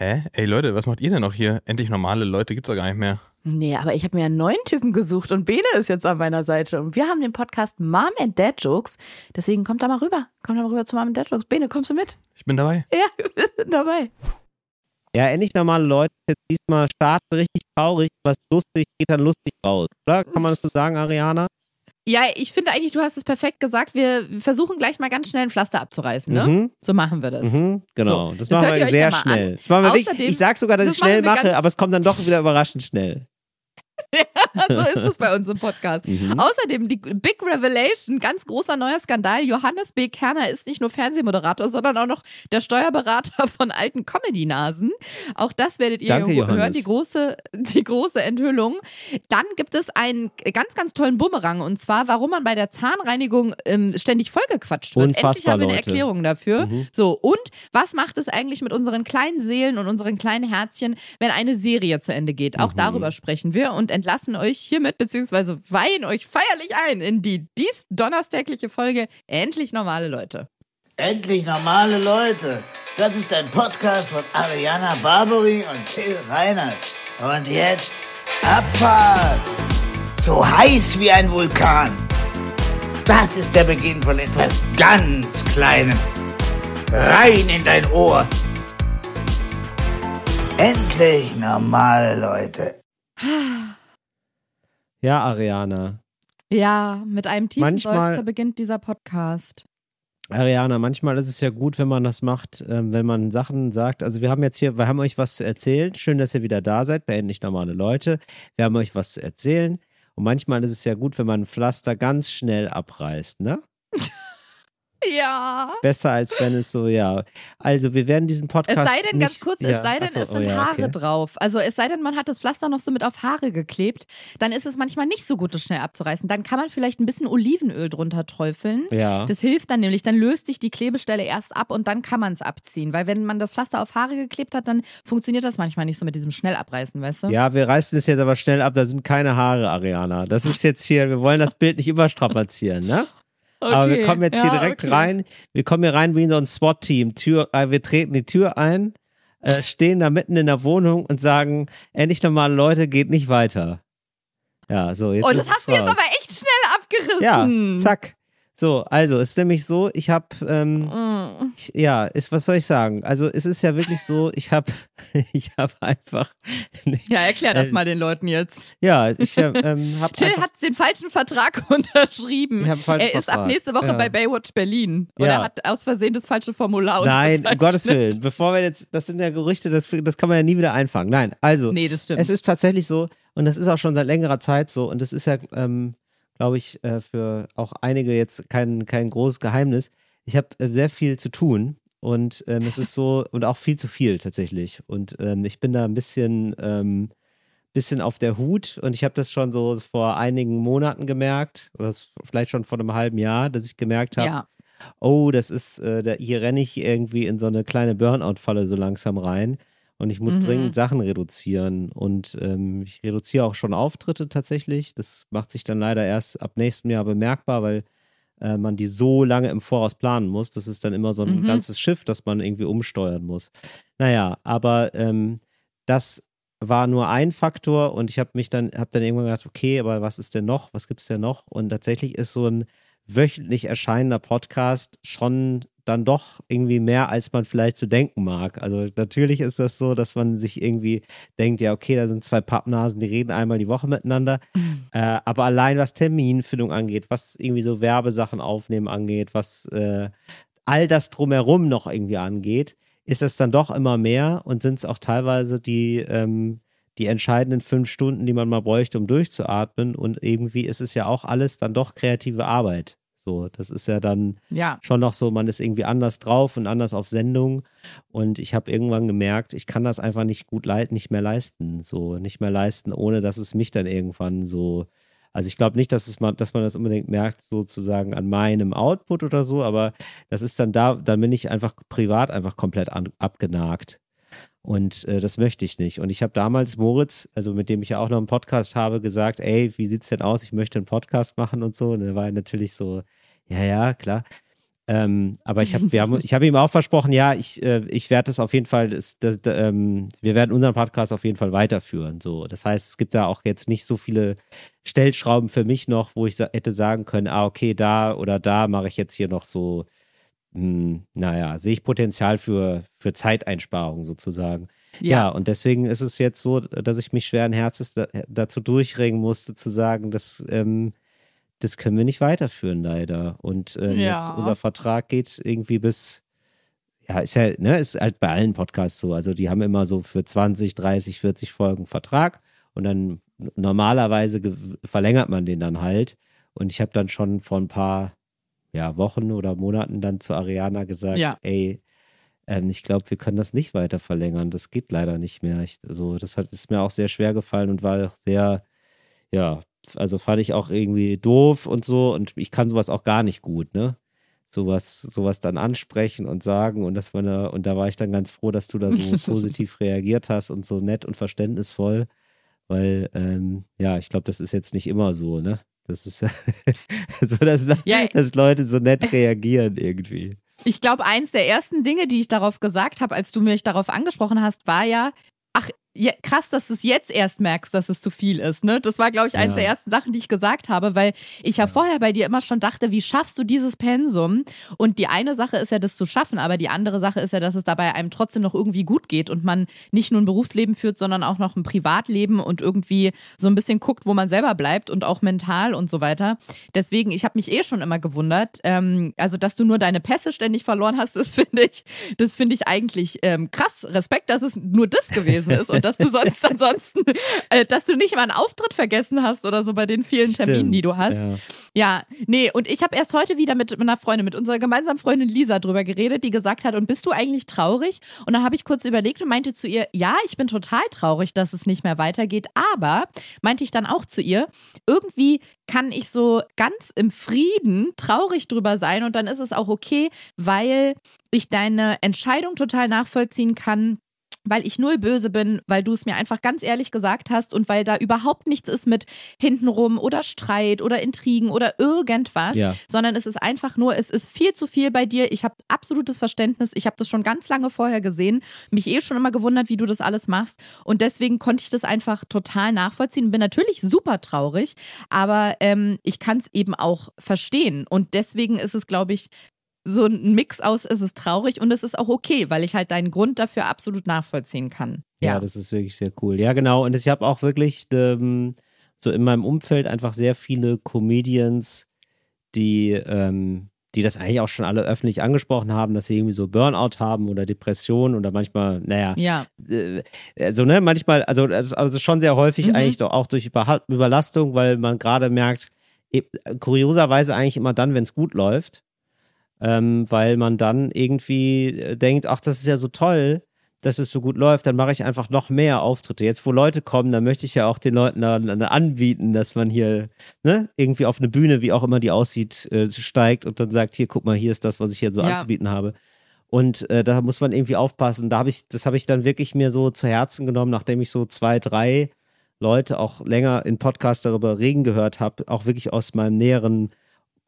Hä? Ey Leute, was macht ihr denn noch hier? Endlich normale Leute gibt's doch gar nicht mehr. Nee, aber ich habe mir einen neuen Typen gesucht und Bene ist jetzt an meiner Seite. Und wir haben den Podcast Mom and Dad Jokes. Deswegen kommt da mal rüber. Kommt da mal rüber zu Mom and Dad Jokes. Bene, kommst du mit? Ich bin dabei. Ja, wir sind dabei. Ja, endlich normale Leute. Jetzt diesmal starten richtig traurig, was lustig geht dann lustig raus. Oder? Kann man das so sagen, Ariana? Ja, ich finde eigentlich, du hast es perfekt gesagt. Wir versuchen gleich mal ganz schnell ein Pflaster abzureißen, ne? Mhm. So machen wir das. Mhm, genau. So, das, das machen wir sehr schnell. Das machen wir wirklich, Außerdem- ich sag sogar, dass das ich schnell mache, aber es kommt dann doch wieder überraschend schnell. so ist es bei uns im Podcast. Mhm. Außerdem die Big Revelation, ganz großer neuer Skandal. Johannes B. Kerner ist nicht nur Fernsehmoderator, sondern auch noch der Steuerberater von alten Comedy-Nasen. Auch das werdet ihr Danke, Johannes. hören, die große, die große Enthüllung. Dann gibt es einen ganz, ganz tollen Bumerang und zwar, warum man bei der Zahnreinigung ähm, ständig vollgequatscht wird. Endlich Unfassbar, haben wir eine Leute. Erklärung dafür. Mhm. So, und was macht es eigentlich mit unseren kleinen Seelen und unseren kleinen Herzchen, wenn eine Serie zu Ende geht? Auch Mhm. darüber sprechen wir und entlassen euch hiermit, beziehungsweise weihen euch feierlich ein in die dies donnerstägliche Folge Endlich normale Leute. Endlich normale Leute. Das ist ein Podcast von Ariana Barbary und Till Reiners. Und jetzt Abfahrt. So heiß wie ein Vulkan. Das ist der Beginn von etwas ganz Kleinem. Rein in dein Ohr. Endlich normale Leute. Ja, Ariana. Ja, mit einem tiefen Manchmal- Seufzer beginnt dieser Podcast. Ariana, manchmal ist es ja gut, wenn man das macht, ähm, wenn man Sachen sagt. Also wir haben jetzt hier, wir haben euch was zu erzählen. Schön, dass ihr wieder da seid, bei endlich normale Leute. Wir haben euch was zu erzählen. Und manchmal ist es ja gut, wenn man ein Pflaster ganz schnell abreißt, ne? Ja. Besser als wenn es so, ja. Also wir werden diesen Es Podcast. sei denn, nicht, ganz kurz, ja, es sei denn, achso, es oh sind ja, Haare okay. drauf. Also es sei denn, man hat das Pflaster noch so mit auf Haare geklebt, dann ist es manchmal nicht so gut, das schnell abzureißen. Dann kann man vielleicht ein bisschen Olivenöl drunter träufeln. Ja. Das hilft dann nämlich, dann löst sich die Klebestelle erst ab und dann kann man es abziehen. Weil wenn man das Pflaster auf Haare geklebt hat, dann funktioniert das manchmal nicht so mit diesem Schnellabreißen, weißt du? Ja, wir reißen es jetzt aber schnell ab, da sind keine Haare, Ariana. Das ist jetzt hier, wir wollen das Bild nicht überstrapazieren, ne? Aber wir Okay, kommen jetzt hier ja, direkt okay. rein. Wir kommen hier rein wie in so ein SWAT-Team. Tür, äh, wir treten die Tür ein, äh, stehen da mitten in der Wohnung und sagen, endlich normale Leute, geht nicht weiter. Ja, so, jetzt Oh, das hast du jetzt aber echt schnell Ja, abgerissen. zack. So, also, es ist nämlich so, ich habe, ähm, Mm. ich, ja, ist, was soll ich sagen? Also, es ist ja wirklich so, ich habe, ich habe einfach, Ja, erklär das Äh, mal den Leuten jetzt. ja, ich äh, ähm, habe Till einfach, hat den falschen Vertrag unterschrieben. Ich hab falschen er ist ab Vertrag. nächste Woche Ja. bei Baywatch Berlin. Oder Ja. hat aus Versehen das falsche Formular Nein, um. Gottes Willen, bevor wir jetzt, das sind ja Gerüchte, das, das kann man ja nie wieder einfangen. Nein, also, Nee, das stimmt. Es ist tatsächlich so, und das ist auch schon seit längerer Zeit so, und das ist ja, ähm, glaube ich, äh, für auch einige jetzt kein, kein großes Geheimnis. Ich habe äh, sehr viel zu tun und ähm, es ist so, und auch viel zu viel tatsächlich. Und ähm, ich bin da ein bisschen, ähm, bisschen auf der Hut und ich habe das schon so vor einigen Monaten gemerkt, oder vielleicht schon vor einem halben Jahr, dass ich gemerkt habe, ja. oh, das ist, äh, da, hier renne ich irgendwie in so eine kleine Burnout-Falle so langsam rein. Und ich muss Mhm. dringend Sachen reduzieren. Und ähm, ich reduziere auch schon Auftritte tatsächlich. Das macht sich dann leider erst ab nächstem Jahr bemerkbar, weil äh, man die so lange im Voraus planen muss. Das ist dann immer so ein Mhm. ganzes Schiff, das man irgendwie umsteuern muss. Naja, aber ähm, das war nur ein Faktor und ich habe mich dann, habe dann irgendwann gedacht, okay, aber was ist denn noch? Was gibt es denn noch? Und tatsächlich ist so ein wöchentlich erscheinender Podcast schon dann doch irgendwie mehr, als man vielleicht so denken mag. Also natürlich ist das so, dass man sich irgendwie denkt, ja, okay, da sind zwei Pappnasen, die reden einmal die Woche miteinander. Äh, aber allein was Terminfindung angeht, was irgendwie so Werbesachen aufnehmen angeht, was äh, all das drumherum noch irgendwie angeht, ist es dann doch immer mehr und sind es auch teilweise die, ähm, die entscheidenden fünf Stunden, die man mal bräuchte, um durchzuatmen. Und irgendwie ist es ja auch alles dann doch kreative Arbeit. So, das ist ja dann Ja. schon noch so, man ist irgendwie anders drauf und anders auf Sendung. Und ich habe irgendwann gemerkt, ich kann das einfach nicht gut leiten, nicht mehr leisten. So, nicht mehr leisten, ohne dass es mich dann irgendwann so. Also ich glaube nicht, dass, es man, dass man das unbedingt merkt, sozusagen an meinem Output oder so, aber das ist dann da, dann bin ich einfach privat einfach komplett an, abgenagt. Und äh, das möchte ich nicht. Und ich habe damals Moritz, also mit dem ich ja auch noch einen Podcast habe, gesagt, ey, wie sieht's denn aus? Ich möchte einen Podcast machen und so. Und er war natürlich so, ja, ja, klar. Ähm, aber ich habe hab ihm auch versprochen, ja, ich, äh, ich werde das auf jeden Fall, das, das, ähm, wir werden unseren Podcast auf jeden Fall weiterführen. So. Das heißt, es gibt da auch jetzt nicht so viele Stellschrauben für mich noch, wo ich sa hätte sagen können, ah, okay, da oder da mache ich jetzt hier noch so, mh, hm, naja, sehe ich Potenzial für, für Zeiteinsparung sozusagen. Ja. ja. und deswegen ist es jetzt so, dass ich mich schweren Herzens da, dazu durchringen musste, zu sagen, dass ähm, das können wir nicht weiterführen, leider. Und äh, ja. jetzt unser Vertrag geht irgendwie bis, ja, ist ja, ne, ist halt bei allen Podcasts so. Also die haben immer so für 20, 30, 40 Folgen Vertrag und dann normalerweise verlängert man den dann halt. Und ich habe dann schon vor ein paar ja, Wochen oder Monaten dann zu Ariana gesagt, ja. ey, ähm, ich glaube, wir können das nicht weiter verlängern. Das geht leider nicht mehr. Ich, also das hat, ist mir auch sehr schwer gefallen und war sehr, ja, also fand ich auch irgendwie doof und so. Und ich kann sowas auch gar nicht gut, ne? Sowas, sowas dann ansprechen und sagen. Und das war eine, und da war ich dann ganz froh, dass du da so positiv reagiert hast und so nett und verständnisvoll. Weil, ähm, ja, ich glaube, das ist jetzt nicht immer so, ne? Das ist so, dass, ja, dass Leute so nett reagieren irgendwie. Ich glaube, eins der ersten Dinge, die ich darauf gesagt habe, als du mich darauf angesprochen hast, war ja, ach, ja, krass, dass du es jetzt erst merkst, dass es zu viel ist. Ne? Das war, glaube ich, eines ja. der ersten Sachen, die ich gesagt habe, weil ich ja, ja, vorher bei dir immer schon dachte, wie schaffst du dieses Pensum? Und die eine Sache ist ja, das zu schaffen, aber die andere Sache ist ja, dass es dabei einem trotzdem noch irgendwie gut geht und man nicht nur ein Berufsleben führt, sondern auch noch ein Privatleben und irgendwie so ein bisschen guckt, wo man selber bleibt und auch mental und so weiter. Deswegen, ich habe mich eh schon immer gewundert, ähm, also dass du nur deine Pässe ständig verloren hast, das finde ich, das finde ich eigentlich ähm, krass. Respekt, dass es nur das gewesen ist und dass du sonst ansonsten, äh, dass du nicht mal einen Auftritt vergessen hast oder so bei den vielen Stimmt, Terminen, die du hast. Ja, ja nee, und ich habe erst heute wieder mit einer Freundin, mit unserer gemeinsamen Freundin Lisa drüber geredet, die gesagt hat, und bist du eigentlich traurig? Und da habe ich kurz überlegt und meinte zu ihr, ja, ich bin total traurig, dass es nicht mehr weitergeht, aber meinte ich dann auch zu ihr, irgendwie kann ich so ganz im Frieden traurig drüber sein und dann ist es auch okay, weil ich deine Entscheidung total nachvollziehen kann, weil ich null böse bin, weil du es mir einfach ganz ehrlich gesagt hast und weil da überhaupt nichts ist mit hintenrum oder Streit oder Intrigen oder irgendwas, ja. sondern es ist einfach nur, es ist viel zu viel bei dir. Ich habe absolutes Verständnis. Ich habe das schon ganz lange vorher gesehen, mich eh schon immer gewundert, wie du das alles machst und deswegen konnte ich das einfach total nachvollziehen. Bin natürlich super traurig, aber ähm, ich kann es eben auch verstehen und deswegen ist es, glaube ich, so ein Mix aus, es ist traurig und es ist auch okay, weil ich halt deinen Grund dafür absolut nachvollziehen kann. Ja, ja das ist wirklich sehr cool. Ja, genau. Und ich habe auch wirklich ähm, so in meinem Umfeld einfach sehr viele Comedians, die, ähm, die das eigentlich auch schon alle öffentlich angesprochen haben, dass sie irgendwie so Burnout haben oder Depressionen oder manchmal, naja, ja. Äh, also ne, manchmal, also, also schon sehr häufig mhm. eigentlich auch durch Überlastung, weil man gerade merkt, e, kurioserweise eigentlich immer dann, wenn es gut läuft, ähm, weil man dann irgendwie äh, denkt, ach, das ist ja so toll, dass es so gut läuft, dann mache ich einfach noch mehr Auftritte. Jetzt, wo Leute kommen, dann möchte ich ja auch den Leuten dann, dann anbieten, dass man hier ne, irgendwie auf eine Bühne, wie auch immer die aussieht, äh, steigt und dann sagt, hier, guck mal, hier ist das, was ich hier so ja. anzubieten habe. Und äh, da muss man irgendwie aufpassen. Da habe ich, das habe ich dann wirklich mir so zu Herzen genommen, nachdem ich so zwei, drei Leute auch länger in Podcast darüber reden gehört habe, auch wirklich aus meinem näheren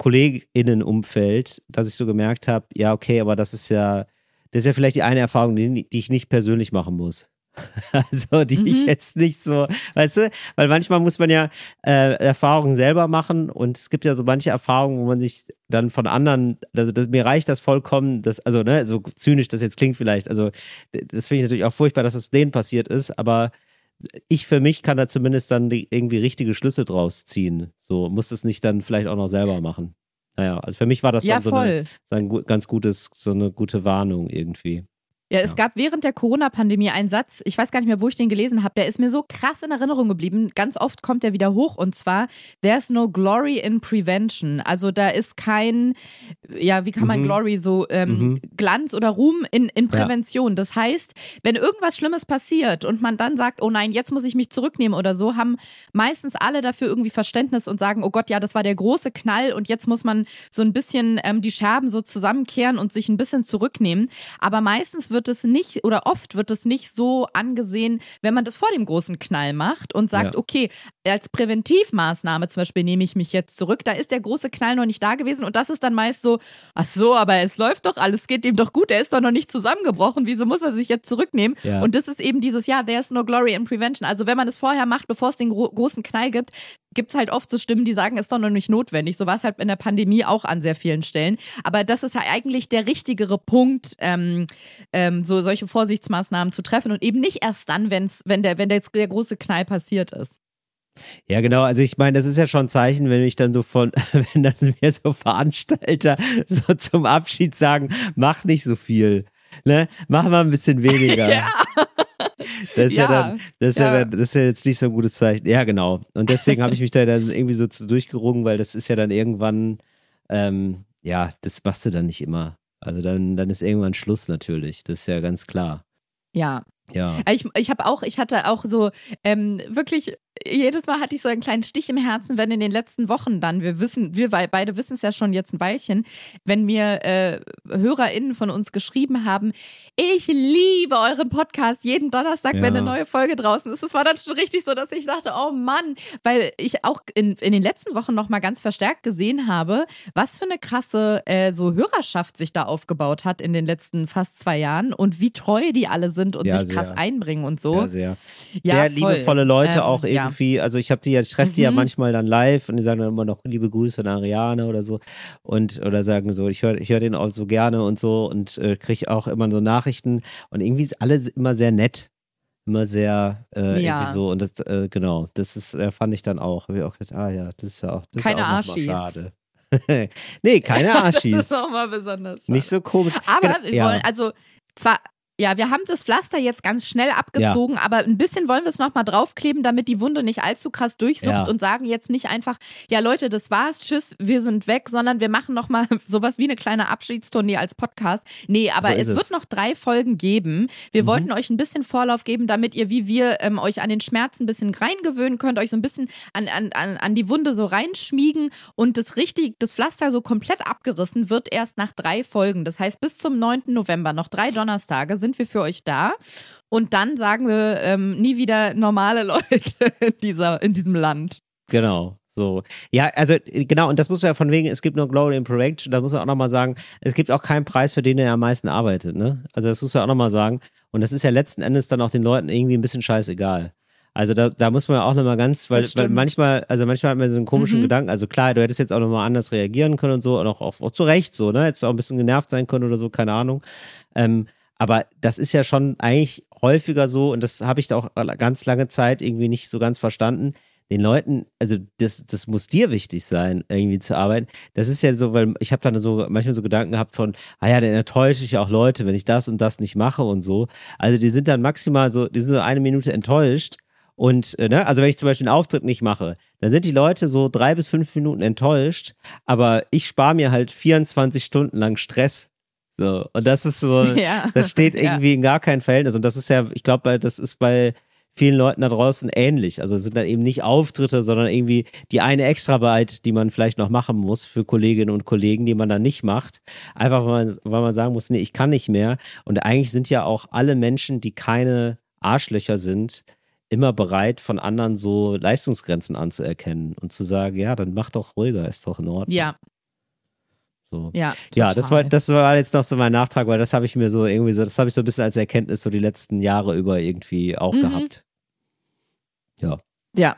KollegInnenumfeld, dass ich so gemerkt habe, ja, okay, aber das ist ja, das ist ja vielleicht die eine Erfahrung, die, die ich nicht persönlich machen muss. also die mhm. ich jetzt nicht so, weißt du, weil manchmal muss man ja äh, Erfahrungen selber machen und es gibt ja so manche Erfahrungen, wo man sich dann von anderen, also das, mir reicht das vollkommen, das, also ne, so zynisch das jetzt klingt vielleicht, also das finde ich natürlich auch furchtbar, dass das denen passiert ist, aber ich für mich kann da zumindest dann irgendwie richtige Schlüsse draus ziehen. So muss es nicht dann vielleicht auch noch selber machen. Naja, also für mich war das ja, dann so, eine, so ein ganz gutes, so eine gute Warnung irgendwie. Ja, es ja. gab während der Corona-Pandemie einen Satz, ich weiß gar nicht mehr, wo ich den gelesen habe, der ist mir so krass in Erinnerung geblieben. Ganz oft kommt er wieder hoch und zwar, there's no glory in prevention. Also da ist kein, ja, wie kann man mhm. Glory so, ähm, mhm. Glanz oder Ruhm in, in Prävention. Ja. Das heißt, wenn irgendwas Schlimmes passiert und man dann sagt, oh nein, jetzt muss ich mich zurücknehmen oder so, haben meistens alle dafür irgendwie Verständnis und sagen, oh Gott, ja, das war der große Knall und jetzt muss man so ein bisschen ähm, die Scherben so zusammenkehren und sich ein bisschen zurücknehmen. Aber meistens wird wird es nicht oder oft wird es nicht so angesehen, wenn man das vor dem großen Knall macht und sagt, Ja. okay, als Präventivmaßnahme zum Beispiel nehme ich mich jetzt zurück, da ist der große Knall noch nicht da gewesen und das ist dann meist so, ach so, aber es läuft doch, alles geht ihm doch gut, er ist doch noch nicht zusammengebrochen, wieso muss er sich jetzt zurücknehmen? Ja. Und das ist eben dieses, ja, there's no glory in prevention. Also wenn man es vorher macht, bevor es den gro großen Knall gibt, gibt es halt oft so Stimmen, die sagen, ist doch noch nicht notwendig. So war es halt in der Pandemie auch an sehr vielen Stellen. Aber das ist ja eigentlich der richtigere Punkt, ähm, ähm, so solche Vorsichtsmaßnahmen zu treffen und eben nicht erst dann, wenn's, wenn der, wenn der, der große Knall passiert ist. Ja, genau. Also ich meine, das ist ja schon ein Zeichen, wenn ich dann so von, wenn dann mir so Veranstalter so zum Abschied sagen, mach nicht so viel. Ne? Mach mal ein bisschen weniger. Ja. Das ist ja, Ja, dann, das ist ja. ja. das ist ja jetzt nicht so ein gutes Zeichen. Ja, genau. Und deswegen habe ich mich da dann irgendwie so zu durchgerungen, weil das ist ja dann irgendwann, ähm, ja, das machst du dann nicht immer. Also dann, dann ist irgendwann Schluss natürlich. Das ist ja ganz klar. Ja, Ja. Ich, ich habe auch, ich hatte auch so ähm, wirklich, jedes Mal hatte ich so einen kleinen Stich im Herzen, wenn in den letzten Wochen dann, wir wissen, wir beide wissen es ja schon jetzt ein Weilchen, wenn mir äh, HörerInnen von uns geschrieben haben, ich liebe euren Podcast jeden Donnerstag, Ja. wenn eine neue Folge draußen ist. Es war dann schon richtig so, dass ich dachte, oh Mann, weil ich auch in, in den letzten Wochen nochmal ganz verstärkt gesehen habe, was für eine krasse äh, so Hörerschaft sich da aufgebaut hat in den letzten fast zwei Jahren und wie treu die alle sind und Ja, sich krass sehr. einbringen und so. Ja, sehr. Ja, sehr voll. liebevolle Leute Ähm, auch ja. Irgendwie. Also ich habe die ja, ich treffe die ja Mhm. manchmal dann live und die sagen dann immer noch liebe Grüße an Ariane oder so und oder sagen so, ich höre ich hör den auch so gerne und so und äh, kriege auch immer so Nachrichten und irgendwie ist alles immer sehr nett. Immer sehr äh, Ja. irgendwie so und das äh, genau, das ist äh, fand ich dann auch. Hab ich auch gedacht, ah ja, das ist ja auch das Keine ist auch schade. nee, keine Das Arschis. ist auch mal besonders. Nicht so komisch. Aber Genau, wir ja. wollen, also zwar, ja, wir haben das Pflaster jetzt ganz schnell abgezogen, aber ein bisschen wollen wir es nochmal draufkleben, damit die Wunde nicht allzu krass durchsucht Ja. und sagen jetzt nicht einfach, ja Leute, das war's, tschüss, wir sind weg, sondern wir machen nochmal sowas wie eine kleine Abschiedstournee als Podcast. Nee, aber So ist es wird es. noch drei Folgen geben. Wir Mhm. wollten euch ein bisschen Vorlauf geben, damit ihr, wie wir, ähm, euch an den Schmerz ein bisschen reingewöhnen könnt, euch so ein bisschen an, an, an, an die Wunde so reinschmiegen und das richtig, das Pflaster so komplett abgerissen wird erst nach drei Folgen. Das heißt, bis zum 9. November, noch drei Donnerstage, sind wir für euch da. Und dann sagen wir ähm, nie wieder normale Leute in, dieser, in diesem Land. Genau. So. Ja, also genau, und das muss ja von wegen, es gibt nur Glory in Prevention, da muss man auch nochmal sagen, es gibt auch keinen Preis, für den er am meisten arbeitet, ne? Also das muss man auch nochmal sagen. Und das ist ja letzten Endes dann auch den Leuten irgendwie ein bisschen scheißegal. Also da, da muss man ja auch nochmal ganz, weil, weil manchmal, also manchmal hat man so einen komischen Mhm. Gedanken, also klar, du hättest jetzt auch nochmal anders reagieren können und so, und auch, auch, auch zu Recht so, ne? Hättest auch ein bisschen genervt sein können oder so, keine Ahnung. Ähm, aber das ist ja schon eigentlich häufiger so, und das habe ich da auch ganz lange Zeit irgendwie nicht so ganz verstanden. Den Leuten, also das, das muss dir wichtig sein, irgendwie zu arbeiten. Das ist ja so, weil ich habe dann so manchmal so Gedanken gehabt von, ah ja, dann enttäusche ich auch Leute, wenn ich das und das nicht mache und so. Also die sind dann maximal so, die sind so eine Minute enttäuscht. Und, äh, ne, also wenn ich zum Beispiel einen Auftritt nicht mache, dann sind die Leute so drei bis fünf Minuten enttäuscht, aber ich spare mir halt 24 Stunden lang Stress. So, und das ist so, Ja. das steht Ja. irgendwie in gar keinem Verhältnis. Und das ist ja, ich glaube, das ist bei vielen Leuten da draußen ähnlich. Also es sind dann eben nicht Auftritte, sondern irgendwie die eine Extraarbeit, die man vielleicht noch machen muss für Kolleginnen und Kollegen, die man dann nicht macht. Einfach weil man, weil man sagen muss, nee, ich kann nicht mehr. Und eigentlich sind ja auch alle Menschen, die keine Arschlöcher sind, immer bereit, von anderen so Leistungsgrenzen anzuerkennen und zu sagen, ja, dann mach doch ruhiger, ist doch in Ordnung. Ja, So. ja. Ja, das war, das war jetzt noch so mein Nachtrag, weil das habe ich mir so irgendwie so, das habe ich so ein bisschen als Erkenntnis so die letzten Jahre über irgendwie auch Mhm. gehabt. Ja.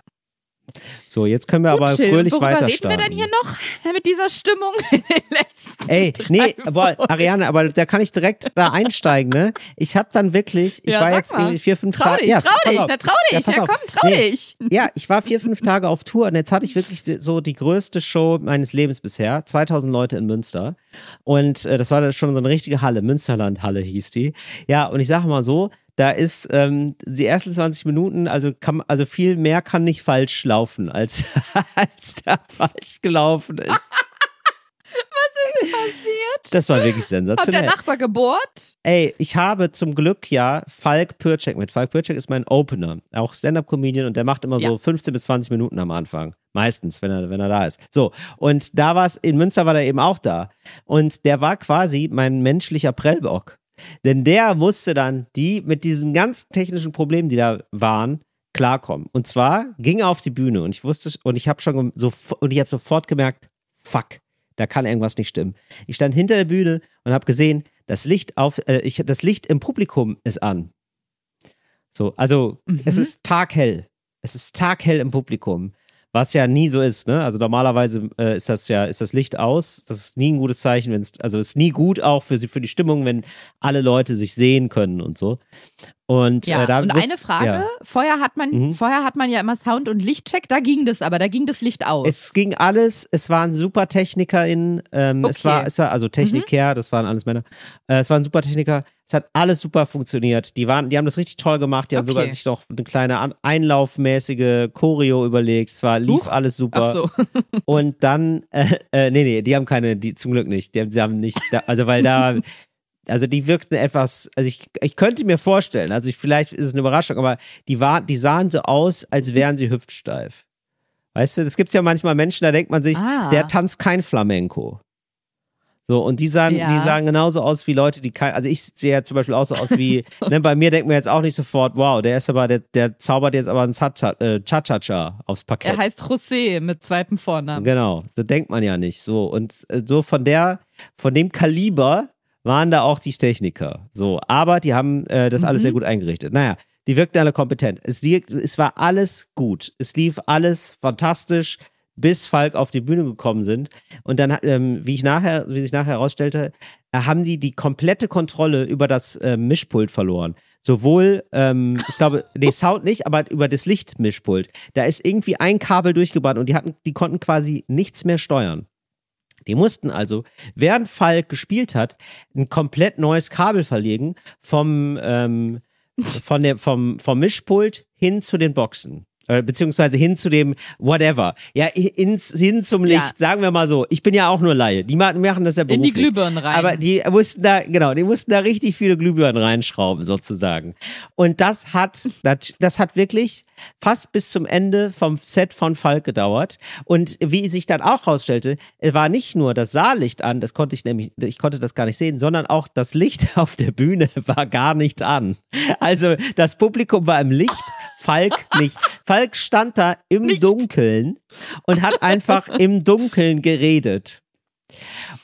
So, jetzt können wir Gut, aber fröhlich worüber weiter reden wir denn hier noch mit dieser Stimmung in den letzten Ey, nee, Folgen? Ariane, aber da kann ich direkt da einsteigen, ne? Ich habe dann wirklich, ich Ja, war jetzt mal. irgendwie vier, fünf Trau Tage. dich, ja, trau dich, auf. na trau Ja, dich, ja, auf. komm, trau Nee. dich. Ja, ich war vier, fünf Tage auf Tour und jetzt hatte ich wirklich so die größte Show meines Lebens bisher. 2000 Leute in Münster. Und äh, das war dann schon so eine richtige Halle. Münsterland-Halle hieß die. Ja, und ich sage mal so, da ist ähm, die ersten 20 Minuten, also kann, also viel mehr kann nicht falsch laufen, als, als da falsch gelaufen ist. Passiert? Das war wirklich Hat der sensationell. Nachbar gebohrt? Ey, ich habe zum Glück ja Falk Pürcek mit. Falk Pürcek ist mein Opener, auch Stand-Up-Comedian und der macht immer so Ja. 15 bis 20 Minuten am Anfang. Meistens, wenn er, wenn er da ist. So, und da war es, in Münster war er eben auch da. Und der war quasi mein menschlicher Prellbock. Denn der musste dann die mit diesen ganzen technischen Problemen, die da waren, klarkommen. Und zwar ging er auf die Bühne und ich wusste und ich habe schon so und ich habe sofort gemerkt, fuck, da kann irgendwas nicht stimmen. Ich stand hinter der Bühne und habe gesehen, das Licht auf äh, ich, das Licht im Publikum ist an. So, also Mhm. es ist taghell. Es ist taghell im Publikum. Was ja nie so ist, ne? Also normalerweise äh, ist das ja, ist das Licht aus. Das ist nie ein gutes Zeichen, wenn es, also ist nie gut auch für, für die Stimmung, wenn alle Leute sich sehen können und so. Und, Ja, äh, da und eine Frage, ja. vorher hat man, Mhm. vorher hat man ja immer Sound- und Lichtcheck, da ging das aber, da ging das Licht aus. Es ging alles, es waren super TechnikerInnen, ähm, es Okay. Mhm. war, es war, also Techniker, das waren alles Männer, äh, es waren super Techniker, es hat alles super funktioniert. Die waren, die haben das richtig toll gemacht, die haben Okay. sogar sich noch eine kleine einlaufmäßige Choreo überlegt, es war, lief Huch. alles super. Ach so. Und dann, äh, äh, nee, nee, die haben keine, die zum Glück nicht. Die haben, die haben nicht, da, also weil da, also die wirkten etwas, also ich, ich könnte mir vorstellen, also ich, vielleicht ist es eine Überraschung, aber die, war, die sahen so aus, als wären sie hüftsteif. Weißt du, das gibt ja manchmal Menschen, da denkt man sich, Ah. der tanzt kein Flamenco. So, und die sahen, Ja. die sahen genauso aus wie Leute, die kein, also ich sehe ja zum Beispiel auch so aus wie, ne, bei mir denkt man jetzt auch nicht sofort, wow, der ist aber, der, der zaubert jetzt aber ein äh, Cha-Cha-Cha aufs Parkett. Er heißt José mit zweitem Vornamen. Genau, so denkt man ja nicht. So und äh, so von der, von dem Kaliber waren da auch die Techniker. So, aber die haben äh, das alles Mhm. sehr gut eingerichtet. Naja, die wirkten alle kompetent. Es, lief, es war alles gut. Es lief alles fantastisch, bis Falk auf die Bühne gekommen sind. Und dann, ähm, wie ich nachher, wie sich nachher herausstellte, äh, haben die die komplette Kontrolle über das äh, Mischpult verloren. Sowohl, ähm, ich glaube, nee, Sound nicht, aber über das Lichtmischpult. Da ist irgendwie ein Kabel durchgebrannt und die hatten, die konnten quasi nichts mehr steuern. Die mussten also, während Falk gespielt hat, ein komplett neues Kabel verlegen vom, ähm, von der, vom, vom Mischpult hin zu den Boxen. Äh, Beziehungsweise hin zu dem Whatever. Ja, ins, hin zum Licht, Ja. sagen wir mal so. Ich bin ja auch nur Laie. Die ma- machen das ja In beruflich. die Glühbirnen rein. Aber die mussten da, genau, die mussten da richtig viele Glühbirnen reinschrauben, sozusagen. Und das hat, das, das hat wirklich fast bis zum Ende vom Set von Falk gedauert. Und wie sich dann auch rausstellte, es war nicht nur das Saallicht an, das konnte ich nämlich, ich konnte das gar nicht sehen, sondern auch das Licht auf der Bühne war gar nicht an. Also das Publikum war im Licht, Falk nicht. Falk stand da im Nicht. Dunkeln und hat einfach im Dunkeln geredet.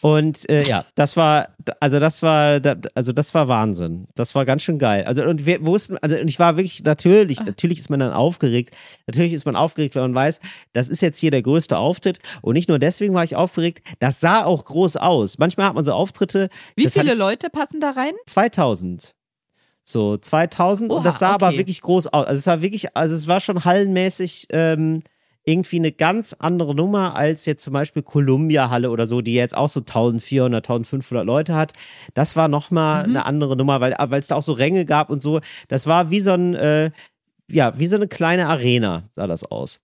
Und äh, ja, das war, also das war, also das war Wahnsinn. Das war ganz schön geil. Also und wir wussten, also und ich war wirklich natürlich, natürlich ist man dann aufgeregt. Natürlich ist man aufgeregt, wenn man weiß, das ist jetzt hier der größte Auftritt. Und nicht nur deswegen war ich aufgeregt, das sah auch groß aus. Manchmal hat man so Auftritte. Wie viele Leute passen da rein? 2000. So 2000 Oha, und das sah aber okay. wirklich groß aus. Also es war wirklich, also es war schon hallenmäßig ähm, irgendwie eine ganz andere Nummer als jetzt zum Beispiel Columbia Halle oder so, die jetzt auch so 1400, 1500 Leute hat. Das war nochmal Mhm. eine andere Nummer, weil weil es da auch so Ränge gab und so. Das war wie so ein äh, ja, wie so eine kleine Arena sah das aus.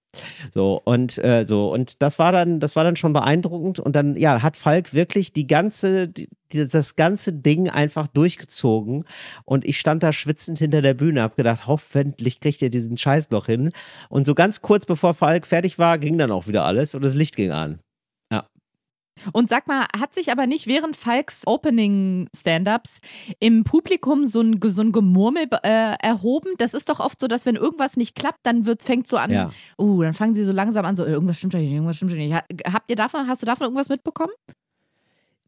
So und äh, so und das war dann, das war dann schon beeindruckend und dann ja hat Falk wirklich die ganze, die, das ganze Ding einfach durchgezogen und ich stand da schwitzend hinter der Bühne, hab gedacht, hoffentlich kriegt ihr diesen Scheiß noch hin und so ganz kurz bevor Falk fertig war, ging dann auch wieder alles und das Licht ging an. Und sag mal, hat sich aber nicht während Falks Opening-Stand-Ups im Publikum so ein, so ein Gemurmel äh, erhoben? Das ist doch oft so, dass wenn irgendwas nicht klappt, dann wird, fängt so an, Ja. uh, dann fangen sie so langsam an, so, irgendwas stimmt ja nicht, irgendwas stimmt ja nicht. Ha- Habt ihr davon, hast du davon irgendwas mitbekommen?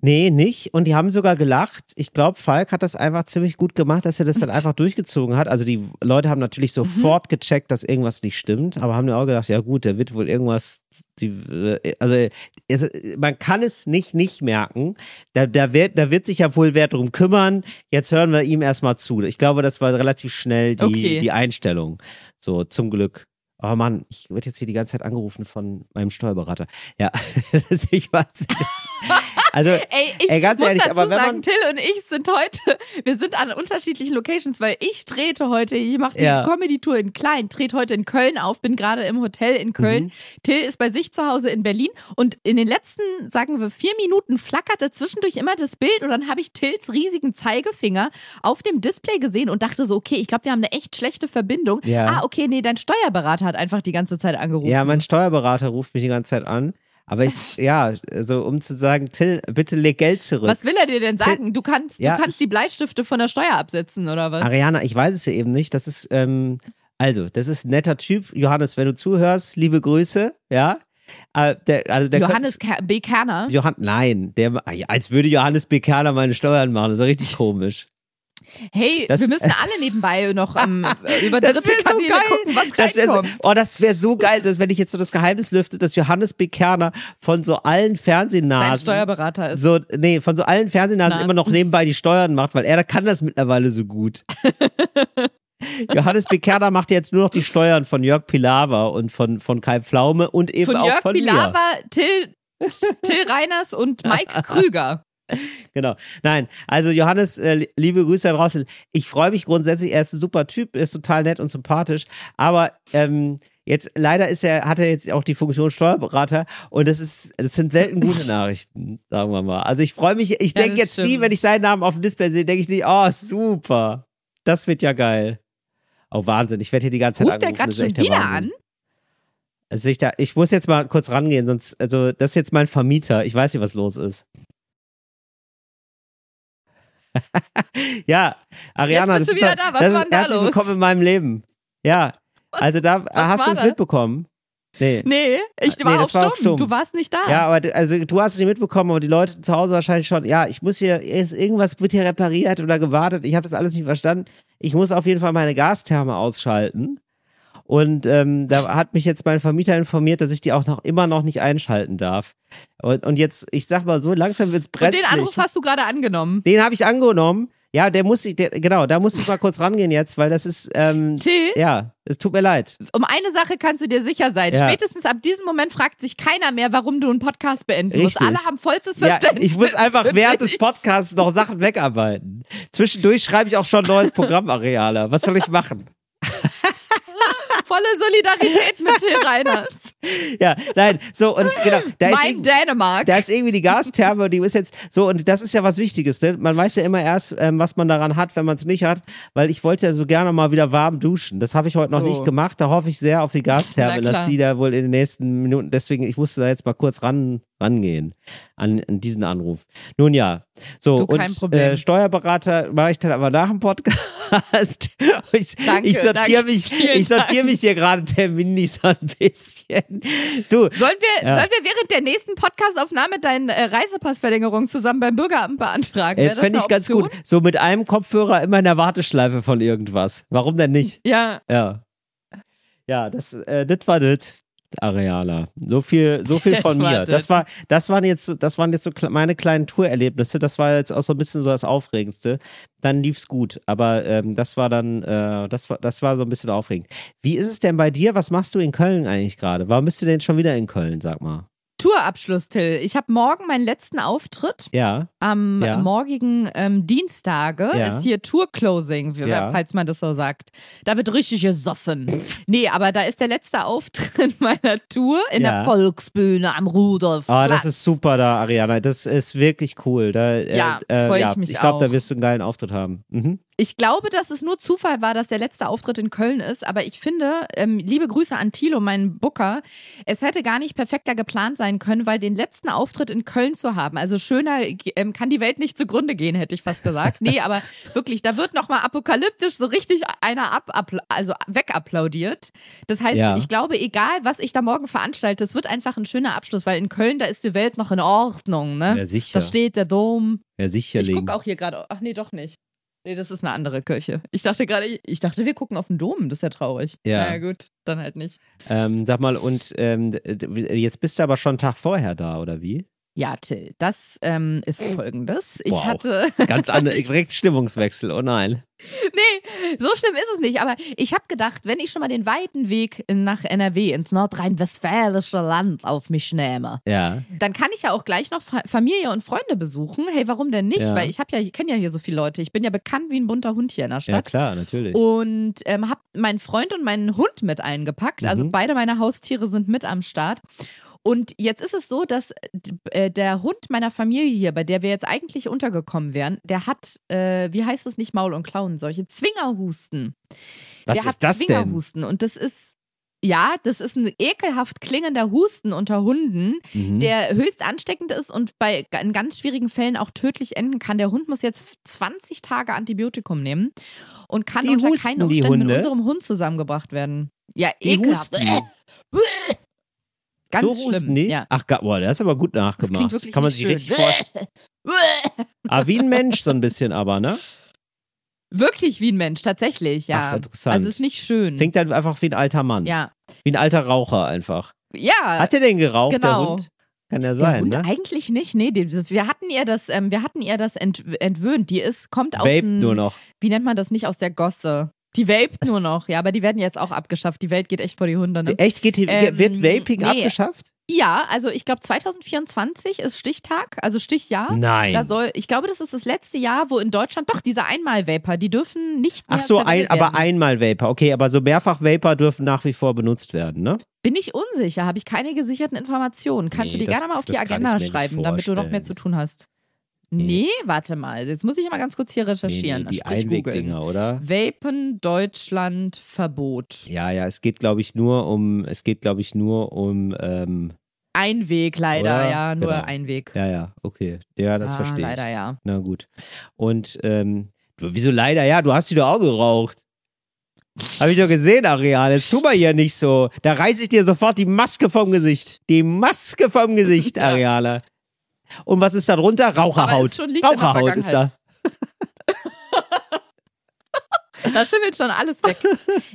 Nee, nicht. Und die haben sogar gelacht. Ich glaube, Falk hat das einfach ziemlich gut gemacht, dass er das dann einfach durchgezogen hat. Also die Leute haben natürlich sofort gecheckt, dass irgendwas nicht stimmt, aber haben mir auch gedacht, ja gut, der wird wohl irgendwas, die, äh, also es, man kann es nicht nicht merken. Da, da, wird, da wird sich ja wohl wer drum kümmern. Jetzt hören wir ihm erstmal zu. Ich glaube, das war relativ schnell die, Okay. die Einstellung. So, zum Glück. Oh Mann, ich werde jetzt hier die ganze Zeit angerufen von meinem Steuerberater. Ja, ich weiß jetzt. Also, Ey, ich Ey, ganz muss ehrlich, dazu aber wenn sagen, Till und ich sind heute, wir sind an unterschiedlichen Locations, weil ich trete heute, ich mache die Ja. Comedy-Tour in Klein, trete heute in Köln auf, bin gerade im Hotel in Köln. Mhm. Till ist bei sich zu Hause in Berlin und in den letzten, sagen wir, vier Minuten flackerte zwischendurch immer das Bild und dann habe ich Tills riesigen Zeigefinger auf dem Display gesehen und dachte so, okay, ich glaube, wir haben eine echt schlechte Verbindung. Ja. Ah, okay, nee, dein Steuerberater hat einfach die ganze Zeit angerufen. Ja, mein Steuerberater ruft mich die ganze Zeit an. Aber ich, ja, also um zu sagen, Till, bitte leg Geld zurück. Was will er dir denn sagen? Du kannst, Ja, du kannst die Bleistifte von der Steuer absetzen, oder was? Ariana, ich weiß es ja eben nicht. Das ist, ähm, also, das ist ein netter Typ. Johannes, wenn du zuhörst, liebe Grüße, ja. Äh, der, also der Johannes B. Kerner. Johann, nein, der, als würde Johannes B. Kerner meine Steuern machen. Das ist ja richtig komisch. Hey, Das- wir müssen alle nebenbei noch ähm, über Das dritte so Kanäle geil. gucken, was Das wär so, reinkommt. oh, das wäre so geil, dass, wenn ich jetzt so das Geheimnis lüfte, dass Johannes B. Kerner von so allen Dein Fernsehnasen. Steuerberater ist. so, nee, von so allen Fernsehnasen Na. immer noch nebenbei die Steuern macht, weil er kann das mittlerweile so gut. Johannes B. Kerner macht jetzt nur noch die Steuern von Jörg Pilawa und von, von Kai Pflaume und eben von auch Jörg von Pilawa, Till, Till Reiners und Mike Krüger. Genau. Nein, also Johannes, äh, liebe Grüße da draußen. Ich freue mich grundsätzlich, er ist ein super Typ, er ist total nett und sympathisch, aber ähm, Jetzt leider ist er, hat er jetzt auch die Funktion Steuerberater und das ist, das sind selten gute Nachrichten, sagen wir mal. Also ich freue mich, ich Ja, denke jetzt nie, stimmt. wenn ich seinen Namen auf dem Display sehe, denke ich nicht, oh super, das wird ja geil. Oh Wahnsinn, ich werde hier die ganze Zeit Ruft er angerufen, gerade das ist schon wieder Wahnsinn. an? Also ich, da, ich muss jetzt mal kurz rangehen, sonst, also das ist jetzt mein Vermieter. Ich weiß nicht, was los ist. ja, Ariana, das du ist wieder halt- da. Was das ist da herzlich los? willkommen in meinem Leben. Ja, Was- also da hast du es mitbekommen. Nee. Nee, ich war nee, auf war auf stumm. Du warst nicht da. Ja, aber also du hast es nicht mitbekommen, aber die Leute zu Hause wahrscheinlich schon. Ja, ich muss hier, ist irgendwas wird hier repariert oder gewartet. Ich habe das alles nicht verstanden. Ich muss auf jeden Fall meine Gastherme ausschalten. Und ähm, da hat mich jetzt mein Vermieter informiert, dass ich die auch noch immer noch nicht einschalten darf. Und, und jetzt, ich sag mal so, langsam wird's und brenzlig. den Anruf hast du gerade angenommen. Den habe ich angenommen. Ja, der muss ich, der, genau, da muss ich mal kurz rangehen jetzt, weil das ist, ähm, Till, ja, es tut mir leid. um eine Sache kannst du dir sicher sein. Ja. Spätestens ab diesem Moment fragt sich keiner mehr, warum du einen Podcast beenden musst. Richtig. Alle haben vollstes Ja, Verständnis. ich muss einfach während des. Podcasts noch Sachen wegarbeiten. Zwischendurch schreibe ich auch schon neues Programmareale. Was soll ich machen? Volle Solidarität mit Till Reiners. Ja, nein, so und genau, da ist, Mike eben- Dänemark. da ist irgendwie die Gastherme, die ist jetzt so und das ist ja was Wichtiges. Ne? Man weiß ja immer erst, ähm, was man daran hat, wenn man es nicht hat, weil ich wollte ja so gerne mal wieder warm duschen. Das habe ich heute noch So. nicht gemacht. Da hoffe ich sehr auf die Gastherme, dass die da wohl in den nächsten Minuten. Deswegen, ich musste da jetzt mal kurz ran rangehen an, an diesen Anruf. Nun ja, so Du, und. Äh, Steuerberater mache ich dann aber nach dem Podcast. ich, Danke, ich sortiere mich, ich sortiere mich hier gerade terminlich so ein bisschen. Du, Sollen wir, Ja. sollen wir während der nächsten Podcastaufnahme deine äh, Reisepassverlängerung zusammen beim Bürgeramt beantragen? Jetzt das fände ich ganz gut. So mit einem Kopfhörer immer in der Warteschleife von irgendwas. Warum denn nicht? Ja, Ja. Ja, das, äh, das war das. Areala. So viel, so viel von mir. das. War, das waren jetzt, das waren jetzt so meine kleinen Tourerlebnisse. Das war jetzt auch so ein bisschen so das Aufregendste. Dann lief's gut. Aber ähm, das war dann, äh, das war, das war so ein bisschen aufregend. Wie ist es denn bei dir? Was machst du in Köln eigentlich gerade? Warum bist du denn schon wieder in Köln? Sag mal. Tourabschluss, Till. Ich habe morgen meinen letzten Auftritt. Ja. Am Ja. morgigen ähm, Dienstage Ja. ist hier Tour-Closing, Ja. falls man das so sagt. Da wird richtig gesoffen. nee, aber da ist der letzte Auftritt meiner Tour in der Volksbühne am Rudolf. Ah, das ist super da, Ariana. Das ist wirklich cool. Da, äh, Ja, äh, freu ich mich Ich glaube, da wirst du einen geilen Auftritt haben. Mhm. Ich glaube, dass es nur Zufall war, dass der letzte Auftritt in Köln ist, aber ich finde, ähm, liebe Grüße an Thilo, meinen Booker, es hätte gar nicht perfekter geplant sein können, weil den letzten Auftritt in Köln zu haben, also schöner ähm, kann die Welt nicht zugrunde gehen, hätte ich fast gesagt. Nee, aber wirklich, da wird nochmal apokalyptisch so richtig einer ab, also wegapplaudiert. Das heißt, Ja. ich glaube, egal, was ich da morgen veranstalte, es wird einfach ein schöner Abschluss, weil in Köln, da ist die Welt noch in Ordnung, ne? Ja, sicher. Da steht der Dom. Ja, Ich sicherlich. gucke auch hier gerade. Ach nee, doch nicht. Nee, das ist eine andere Kirche. Ich dachte gerade, ich, ich dachte, wir gucken auf den Dom. Das ist ja traurig. Ja. Naja, gut, dann halt nicht. Ähm, sag mal, und ähm, jetzt bist du aber schon einen Tag vorher da, oder wie? Ja, Till, das ähm, ist folgendes. Ich Wow. hatte. Ganz andere, direkt Stimmungswechsel, oh nein. nee, so schlimm ist es nicht. Aber ich habe gedacht, wenn ich schon mal den weiten Weg nach NRW, ins nordrhein-westfälische Land auf mich nehme, Ja. dann kann ich ja auch gleich noch Fa Familie und Freunde besuchen. Hey, warum denn nicht? Ja. Weil ich habe ja, ich kenne ja hier so viele Leute. Ich bin ja bekannt wie ein bunter Hund hier in der Ja, Stadt. klar, natürlich. und ähm, habe meinen Freund und meinen Hund mit eingepackt. Also Mhm. beide meine Haustiere sind mit am Start. Und jetzt ist es so, dass äh, der Hund meiner Familie hier, bei der wir jetzt eigentlich untergekommen wären, der hat, äh, wie heißt es nicht Maul- und Klauenseuche, Zwingerhusten. Was der ist hat das denn? Zwingerhusten und das ist Ja, das ist ein ekelhaft klingender Husten unter Hunden, Mhm. der höchst ansteckend ist und bei in ganz schwierigen Fällen auch tödlich enden kann. Der Hund muss jetzt 20 Tage Antibiotikum nehmen und kann Die unter husten, keinen Umständen mit unserem Hund zusammengebracht werden. Ja, Die ekelhaft. husten. Ganz so schlimm. die? Ja. Ach, boah, das ist aber gut Das nachgemacht. wirklich Kann man sich schön. richtig vorstellen. Ah, wie ein Mensch so ein bisschen aber, ne? Wirklich wie ein Mensch, tatsächlich, ja. Ach, interessant. Also ist nicht schön. Klingt dann einfach wie ein alter Mann. ja. Wie ein alter Raucher einfach. Ja. Hat der denn geraucht, der genau. Hund? Kann ja Der sein, Hund ne? eigentlich nicht, nee. Das, wir hatten ihr das, ähm, wir hatten ihr das ent, entwöhnt. Die ist, kommt aus Vape dem, nur noch. wie nennt man das nicht, aus der Gosse. Die vaped nur noch, ja, aber die werden jetzt auch abgeschafft. Die Welt geht echt vor die Hunde, ne? Echt? Geht, Ähm, wird Vaping nee. abgeschafft? Ja, also ich glaube 2024 ist Stichtag, also Stichjahr. Nein. Da soll, ich glaube, das ist das letzte Jahr, wo in Deutschland doch diese Einmal-Vapor, die dürfen nicht mehr Ach so, ein, aber werden. einmal Vapor. Okay, aber so mehrfach Vapor dürfen nach wie vor benutzt werden, ne? Bin ich unsicher, habe ich keine gesicherten Informationen. Kannst Nee, du dir gerne mal auf die Agenda schreiben, damit du noch mehr zu tun hast. Nee. Warte mal. Jetzt muss ich mal ganz kurz hier recherchieren. Nee, nee, die Einwegdinger, oder? Vapen Deutschland Verbot. Ja, ja, es geht, glaube ich, nur um, es geht, glaube ich, nur um, ähm, Einweg leider, Oder? ja, nur Genau. Einweg. ja, ja, okay. Ja, das ah, verstehe ich. leider ja. Na gut. Und, ähm, wieso leider? Ja, du hast die doch auch geraucht. Hab ich doch gesehen, Ariane. Jetzt tu mal hier nicht so. Da reiße ich dir sofort die Maske vom Gesicht. Die Maske vom Gesicht, Ja. Und was ist da drunter? Raucherhaut. der Raucherhaut ist da. Da schimmelt schon alles weg.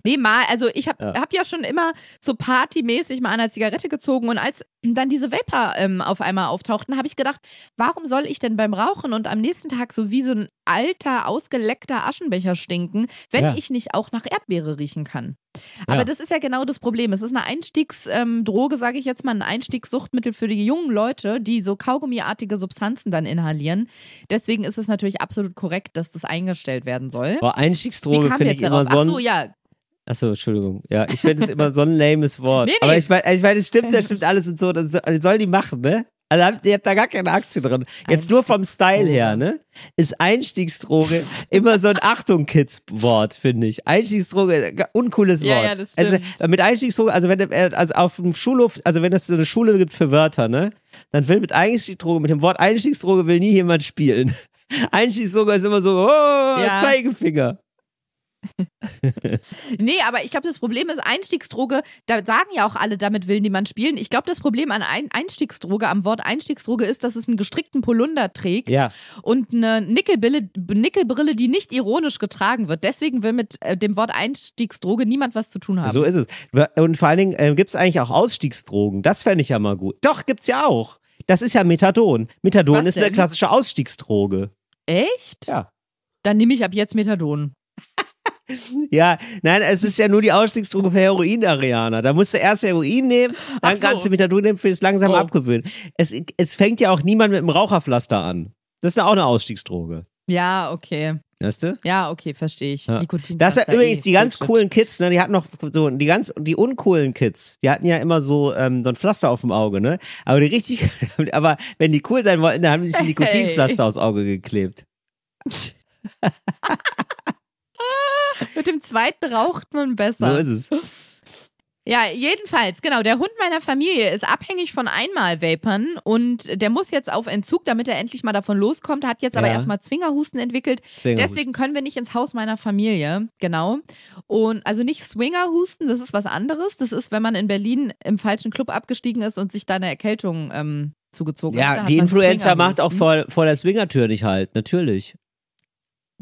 Nee, mal, also ich habe Ja. hab ja schon immer so partymäßig mal eine Zigarette gezogen und als dann diese Vapor ähm, auf einmal auftauchten, habe ich gedacht, warum soll ich denn beim Rauchen und am nächsten Tag so wie so ein alter, ausgeleckter Aschenbecher stinken, wenn Ja. ich nicht auch nach Erdbeere riechen kann? Aber Ja. das ist ja genau das Problem. Es ist eine Einstiegsdroge, sage ich jetzt mal, ein Einstiegssuchtmittel für die jungen Leute, die so kaugummiartige Substanzen dann inhalieren. Deswegen ist es natürlich absolut korrekt, dass das eingestellt werden soll. Boah, Einstiegsdroge finde ich immer so Ach ein. so, ja. Achso, Entschuldigung. Ja, ich finde es immer so ein lames Wort. Nee, nee. Aber ich meine, ich mein, das stimmt, das stimmt alles und so. Das soll- das sollen die machen, ne? Also habt, ihr habt da gar keine Aktie drin. Jetzt nur vom Style her, ne? Ist Einstiegsdroge immer so ein Achtung-Kids-Wort, finde ich. Einstiegsdroge, uncooles Wort. Ja, ja, das also stimmt. mit Einstiegsdroge, also wenn äh, also auf dem Schulhof, also wenn es so eine Schule gibt für Wörter, ne? Dann will mit Einstiegsdroge, mit dem Wort Einstiegsdroge will nie jemand spielen. Einstiegsdroge ist immer so, oh, Ja. Zeigefinger. Nee, aber ich glaube, das Problem ist Einstiegsdroge, da sagen ja auch alle, damit will niemand spielen. Ich glaube, das Problem an Ein Einstiegsdroge, am Wort Einstiegsdroge ist, dass es einen gestrickten Polunder trägt Ja. und eine Nickelbrille, Nickelbrille, die nicht ironisch getragen wird. Deswegen will mit äh, dem Wort Einstiegsdroge niemand was zu tun haben. So ist es. Und vor allen Dingen äh, gibt es eigentlich auch Ausstiegsdrogen. Das fände ich ja mal gut. Doch, gibt's ja auch. Das ist ja Methadon. Methadon Was ist eine denn? klassische Ausstiegsdroge. Echt? Ja. Dann nehme ich ab jetzt Methadon. Ja, nein, es ist ja nur die Ausstiegsdroge für Heroin, Ariana. Da musst du erst Heroin nehmen, dann so. kannst du Methadon nehmen für das langsam Oh. abgewöhnen. Es, es fängt ja auch niemand mit einem Raucherpflaster an. Das ist ja auch eine Ausstiegsdroge. Ja, okay. Weißt du? Ja, okay, verstehe ich. Ja. Nikotin. Das sind übrigens eh. die ganz Bullshit. coolen Kids, ne? Die hatten noch so, die ganz, die uncoolen Kids, die hatten ja immer so, ähm, so ein Pflaster auf dem Auge, ne? Aber die richtig, aber wenn die cool sein wollten, dann haben die sich ein Nikotinpflaster aufs Auge geklebt. Mit dem zweiten raucht man besser. So ist es. Ja, jedenfalls, genau. Der Hund meiner Familie ist abhängig von Einmal-Vapern und der muss jetzt auf Entzug, damit er endlich mal davon loskommt, hat jetzt aber Ja. erstmal Zwingerhusten entwickelt. Zwingerhusten. Deswegen können wir nicht ins Haus meiner Familie, genau. Und also nicht Swingerhusten, das ist was anderes. Das ist, wenn man in Berlin im falschen Club abgestiegen ist und sich da eine Erkältung ähm, zugezogen hat. Ja, hat die man Influencer macht auch vor, vor der Swingertür nicht halt, natürlich.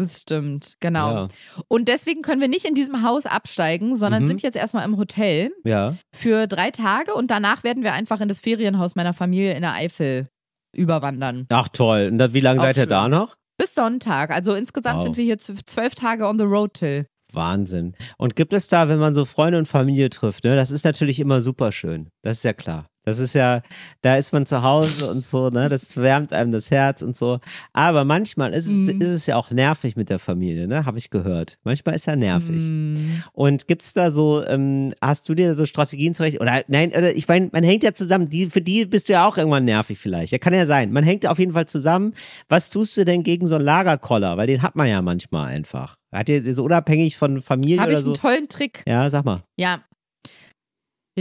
Das stimmt, genau. Ja. Und deswegen können wir nicht in diesem Haus absteigen, sondern Mhm. sind jetzt erstmal im Hotel. Ja. für drei Tage und danach werden wir einfach in das Ferienhaus meiner Familie in der Eifel überwandern. Ach toll. Und wie lange Auch seid ihr schön. da noch? Bis Sonntag. Also insgesamt Wow. sind wir hier zw- zwölf Tage on the road till. Wahnsinn. Und gibt es da, wenn man so Freunde und Familie trifft, ne, das ist natürlich immer super schön. Das ist ja klar. Das ist ja, da ist man zu Hause und so, ne, das wärmt einem das Herz und so. Aber manchmal ist es, Mhm. ist es ja auch nervig mit der Familie, ne, habe ich gehört. Manchmal ist ja nervig. Mm. Und gibt's da so, ähm, hast du dir so Strategien zurecht? Oder nein, oder ich meine, man hängt ja zusammen. Die, für die bist du ja auch irgendwann nervig vielleicht. Ja, kann ja sein. Man hängt auf jeden Fall zusammen. Was tust du denn gegen so einen Lagerkoller? Weil den hat man ja manchmal einfach. Hat ihr so unabhängig von Familie Habe oder ich so? einen tollen Trick. Ja, sag mal. Ja.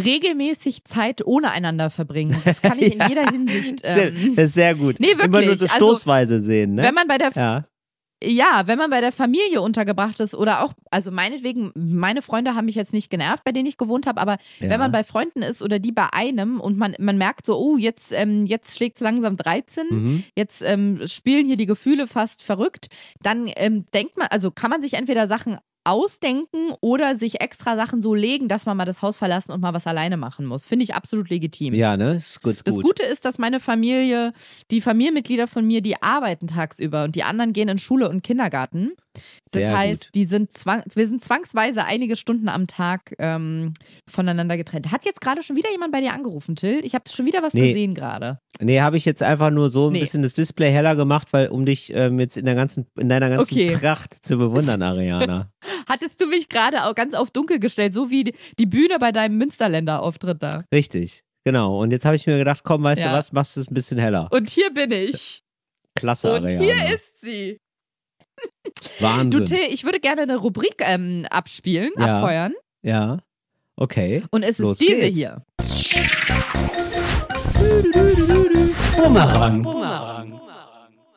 Regelmäßig Zeit ohne einander verbringen. Das kann ich in jeder Hinsicht. Ähm, das ist sehr gut. Nee, Immer nur wirklich. so Also, stoßweise sehen, ne? Wenn man bei der ja. Ja, wenn man bei der Familie untergebracht ist oder auch, also meinetwegen, meine Freunde haben mich jetzt nicht genervt, bei denen ich gewohnt habe, aber Ja. wenn man bei Freunden ist oder die bei einem und man, man merkt so, oh, jetzt, ähm, jetzt schlägt es langsam 13, Mhm. jetzt ähm, spielen hier die Gefühle fast verrückt, dann ähm, denkt man, also kann man sich entweder Sachen ausdenken oder sich extra Sachen so legen, dass man mal das Haus verlassen und mal was alleine machen muss. Finde ich absolut legitim. Ja, ne? Ist gut. Das gut. Gute ist, dass meine Familie, die Familienmitglieder von mir, die arbeiten tagsüber und die anderen gehen in Schule und Kindergarten. Das Sehr heißt, gut. die sind zwang, wir sind zwangsweise einige Stunden am Tag ähm, voneinander getrennt. Hat jetzt gerade schon wieder jemand bei dir angerufen, Till? Ich habe schon wieder was Nee. gesehen gerade. Nee, habe ich jetzt einfach nur so ein Nee. bisschen das Display heller gemacht, weil um dich ähm, jetzt in der ganzen, in deiner ganzen Okay. Pracht zu bewundern, Ariana. Hattest du mich gerade auch ganz auf dunkel gestellt, so wie die- Bühne bei deinem Münsterländer-Auftritt da. Richtig. Genau. Und jetzt habe ich mir gedacht, komm, weißt Ja. du was, machst du es ein bisschen heller. Und hier bin ich. Klasse, Und Ariana. hier ist sie. Wahnsinn. Du, Till, ich würde gerne eine Rubrik ähm, abspielen, Ja. abfeuern. ja. Okay. Und es Los ist diese geht's. hier.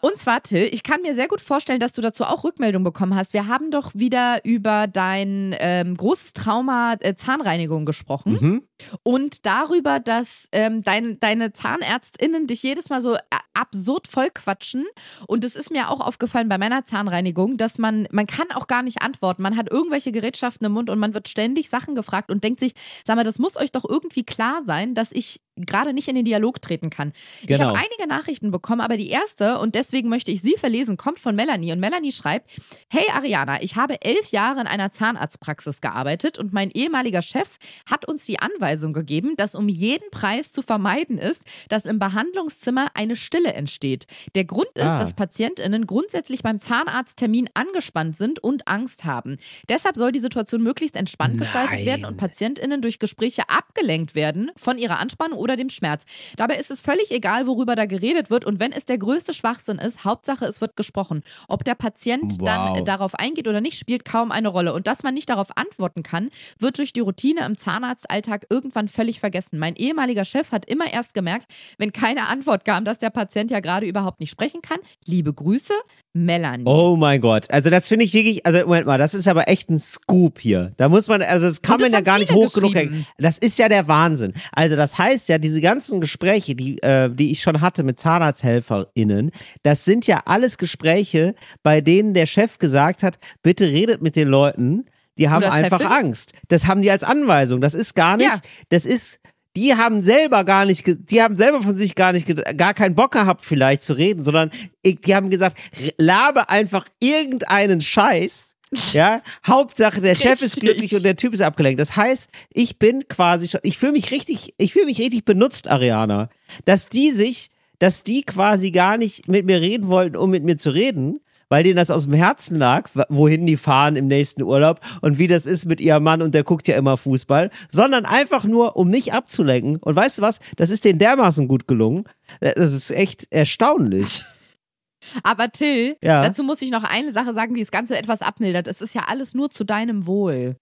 Und zwar, Till, ich kann mir sehr gut vorstellen, dass du dazu auch Rückmeldung bekommen hast. Wir haben doch wieder über dein ähm, großes Trauma äh, Zahnreinigung gesprochen Mhm. Und darüber, dass ähm, dein, deine ZahnärztInnen dich jedes Mal so äh, absurd vollquatschen. Und es ist mir auch aufgefallen bei meiner Zahnreinigung, dass man, man kann auch gar nicht antworten. Man hat irgendwelche Gerätschaften im Mund und man wird ständig Sachen gefragt und denkt sich, sag mal, das muss euch doch irgendwie klar sein, dass ich gerade nicht in den Dialog treten kann. Ich Genau. habe einige Nachrichten bekommen, aber die erste, und deswegen möchte ich sie verlesen, kommt von Melanie. Und Melanie schreibt: Hey Ariana, ich habe elf Jahre in einer Zahnarztpraxis gearbeitet und mein ehemaliger Chef hat uns die Anweisung gegeben, dass um jeden Preis zu vermeiden ist, dass im Behandlungszimmer eine Stille entsteht. Der Grund ist, Ah. dass PatientInnen grundsätzlich beim Zahnarzttermin angespannt sind und Angst haben. Deshalb soll die Situation möglichst entspannt gestaltet Nein. werden und PatientInnen durch Gespräche abgelenkt werden von ihrer Anspannung oder dem Schmerz. Dabei ist es völlig egal, worüber da geredet wird und wenn es der größte Schwachsinn ist, Hauptsache es wird gesprochen. Ob der Patient dann Wow. äh, darauf eingeht oder nicht, spielt kaum eine Rolle. Und dass man nicht darauf antworten kann, wird durch die Routine im Zahnarztalltag irgendwann völlig vergessen. Mein ehemaliger Chef hat immer erst gemerkt, wenn keine Antwort kam, dass der Patient ja gerade überhaupt nicht sprechen kann. Liebe Grüße, Melanie. Oh mein Gott. Also das finde ich wirklich, also Moment mal, das ist aber echt ein Scoop hier. Da muss man, also das kann das man ja gar nicht hoch genug hängen. Das ist ja der Wahnsinn. Also das heißt ja, diese ganzen Gespräche, die, äh, die ich schon hatte mit ZahnarzthelferInnen, das sind ja alles Gespräche, bei denen der Chef gesagt hat, bitte redet mit den Leuten, die haben Oder einfach Chefin. Angst. Das haben die als Anweisung. Das ist gar nicht, Ja. das ist, die haben selber gar nicht, die haben selber von sich gar nicht, gar keinen Bock gehabt, vielleicht zu reden, sondern die haben gesagt, labe einfach irgendeinen Scheiß. Ja, Hauptsache der Chef ist Richtig. glücklich und der Typ ist abgelenkt. Das heißt, ich bin quasi schon, ich fühle mich richtig, ich fühle mich richtig benutzt, Ariana, dass die sich, dass die quasi gar nicht mit mir reden wollten, um mit mir zu reden, weil denen das aus dem Herzen lag, wohin die fahren im nächsten Urlaub und wie das ist mit ihrem Mann und der guckt ja immer Fußball, sondern einfach nur, um mich abzulenken. Und weißt du was? Das ist denen dermaßen gut gelungen. Das ist echt erstaunlich. Aber Till, Ja. dazu muss ich noch eine Sache sagen, die das Ganze etwas abmildert. Es ist ja alles nur zu deinem Wohl.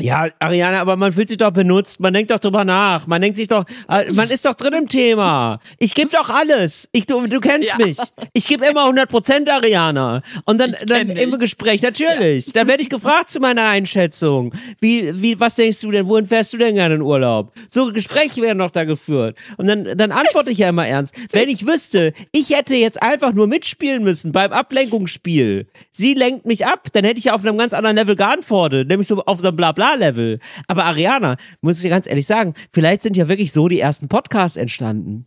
Ja, Ariana, aber man fühlt sich doch benutzt. Man denkt doch drüber nach. Man denkt sich doch, äh, man ist doch drin im Thema. Ich gebe doch alles. Ich, du, du kennst Ja. mich. Ich gebe immer 100 Prozent, Ariana. Und dann, dann im Gespräch, natürlich. Dann werde ich gefragt zu meiner Einschätzung. Wie, wie, was denkst du denn? Wohin fährst du denn gerne in Urlaub? So Gespräche werden doch da geführt. Und dann, dann antworte ich ja immer ernst. Wenn ich wüsste, ich hätte jetzt einfach nur mitspielen müssen beim Ablenkungsspiel. Sie lenkt mich ab, dann hätte ich ja auf einem ganz anderen Level geantwortet. Nämlich so auf so einem Blabla-Level. Aber Ariana, muss ich dir ganz ehrlich sagen, vielleicht sind ja wirklich so die ersten Podcasts entstanden.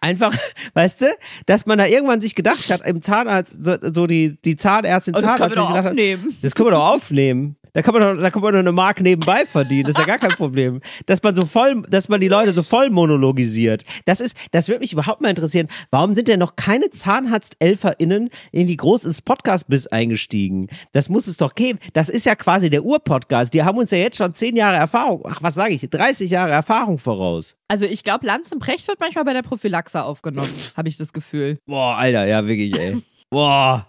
Einfach, weißt du, dass man da irgendwann sich gedacht hat, im Zahnarzt, so, so die, die Zahnärztin, Oh, das können wir Zahnarzt doch gedacht hat, aufnehmen. das können wir doch aufnehmen. Da kann man doch, da kann man doch eine Mark nebenbei verdienen. Das ist ja gar kein Problem. Dass man so voll, dass man die Leute so voll monologisiert. Das ist, das würde mich überhaupt mal interessieren. Warum sind denn noch keine ZahnarzthelferInnen irgendwie groß ins Podcast-Biss eingestiegen? Das muss es doch geben. Das ist ja quasi der Ur-Podcast. Die haben uns ja jetzt schon zehn Jahre Erfahrung, ach, was sage ich, 30 Jahre Erfahrung voraus. Also ich glaube, Lanz und Precht wird manchmal bei der Prophylaxe aufgenommen, habe ich das Gefühl. Boah, Alter, ja, wirklich, ey. Boah.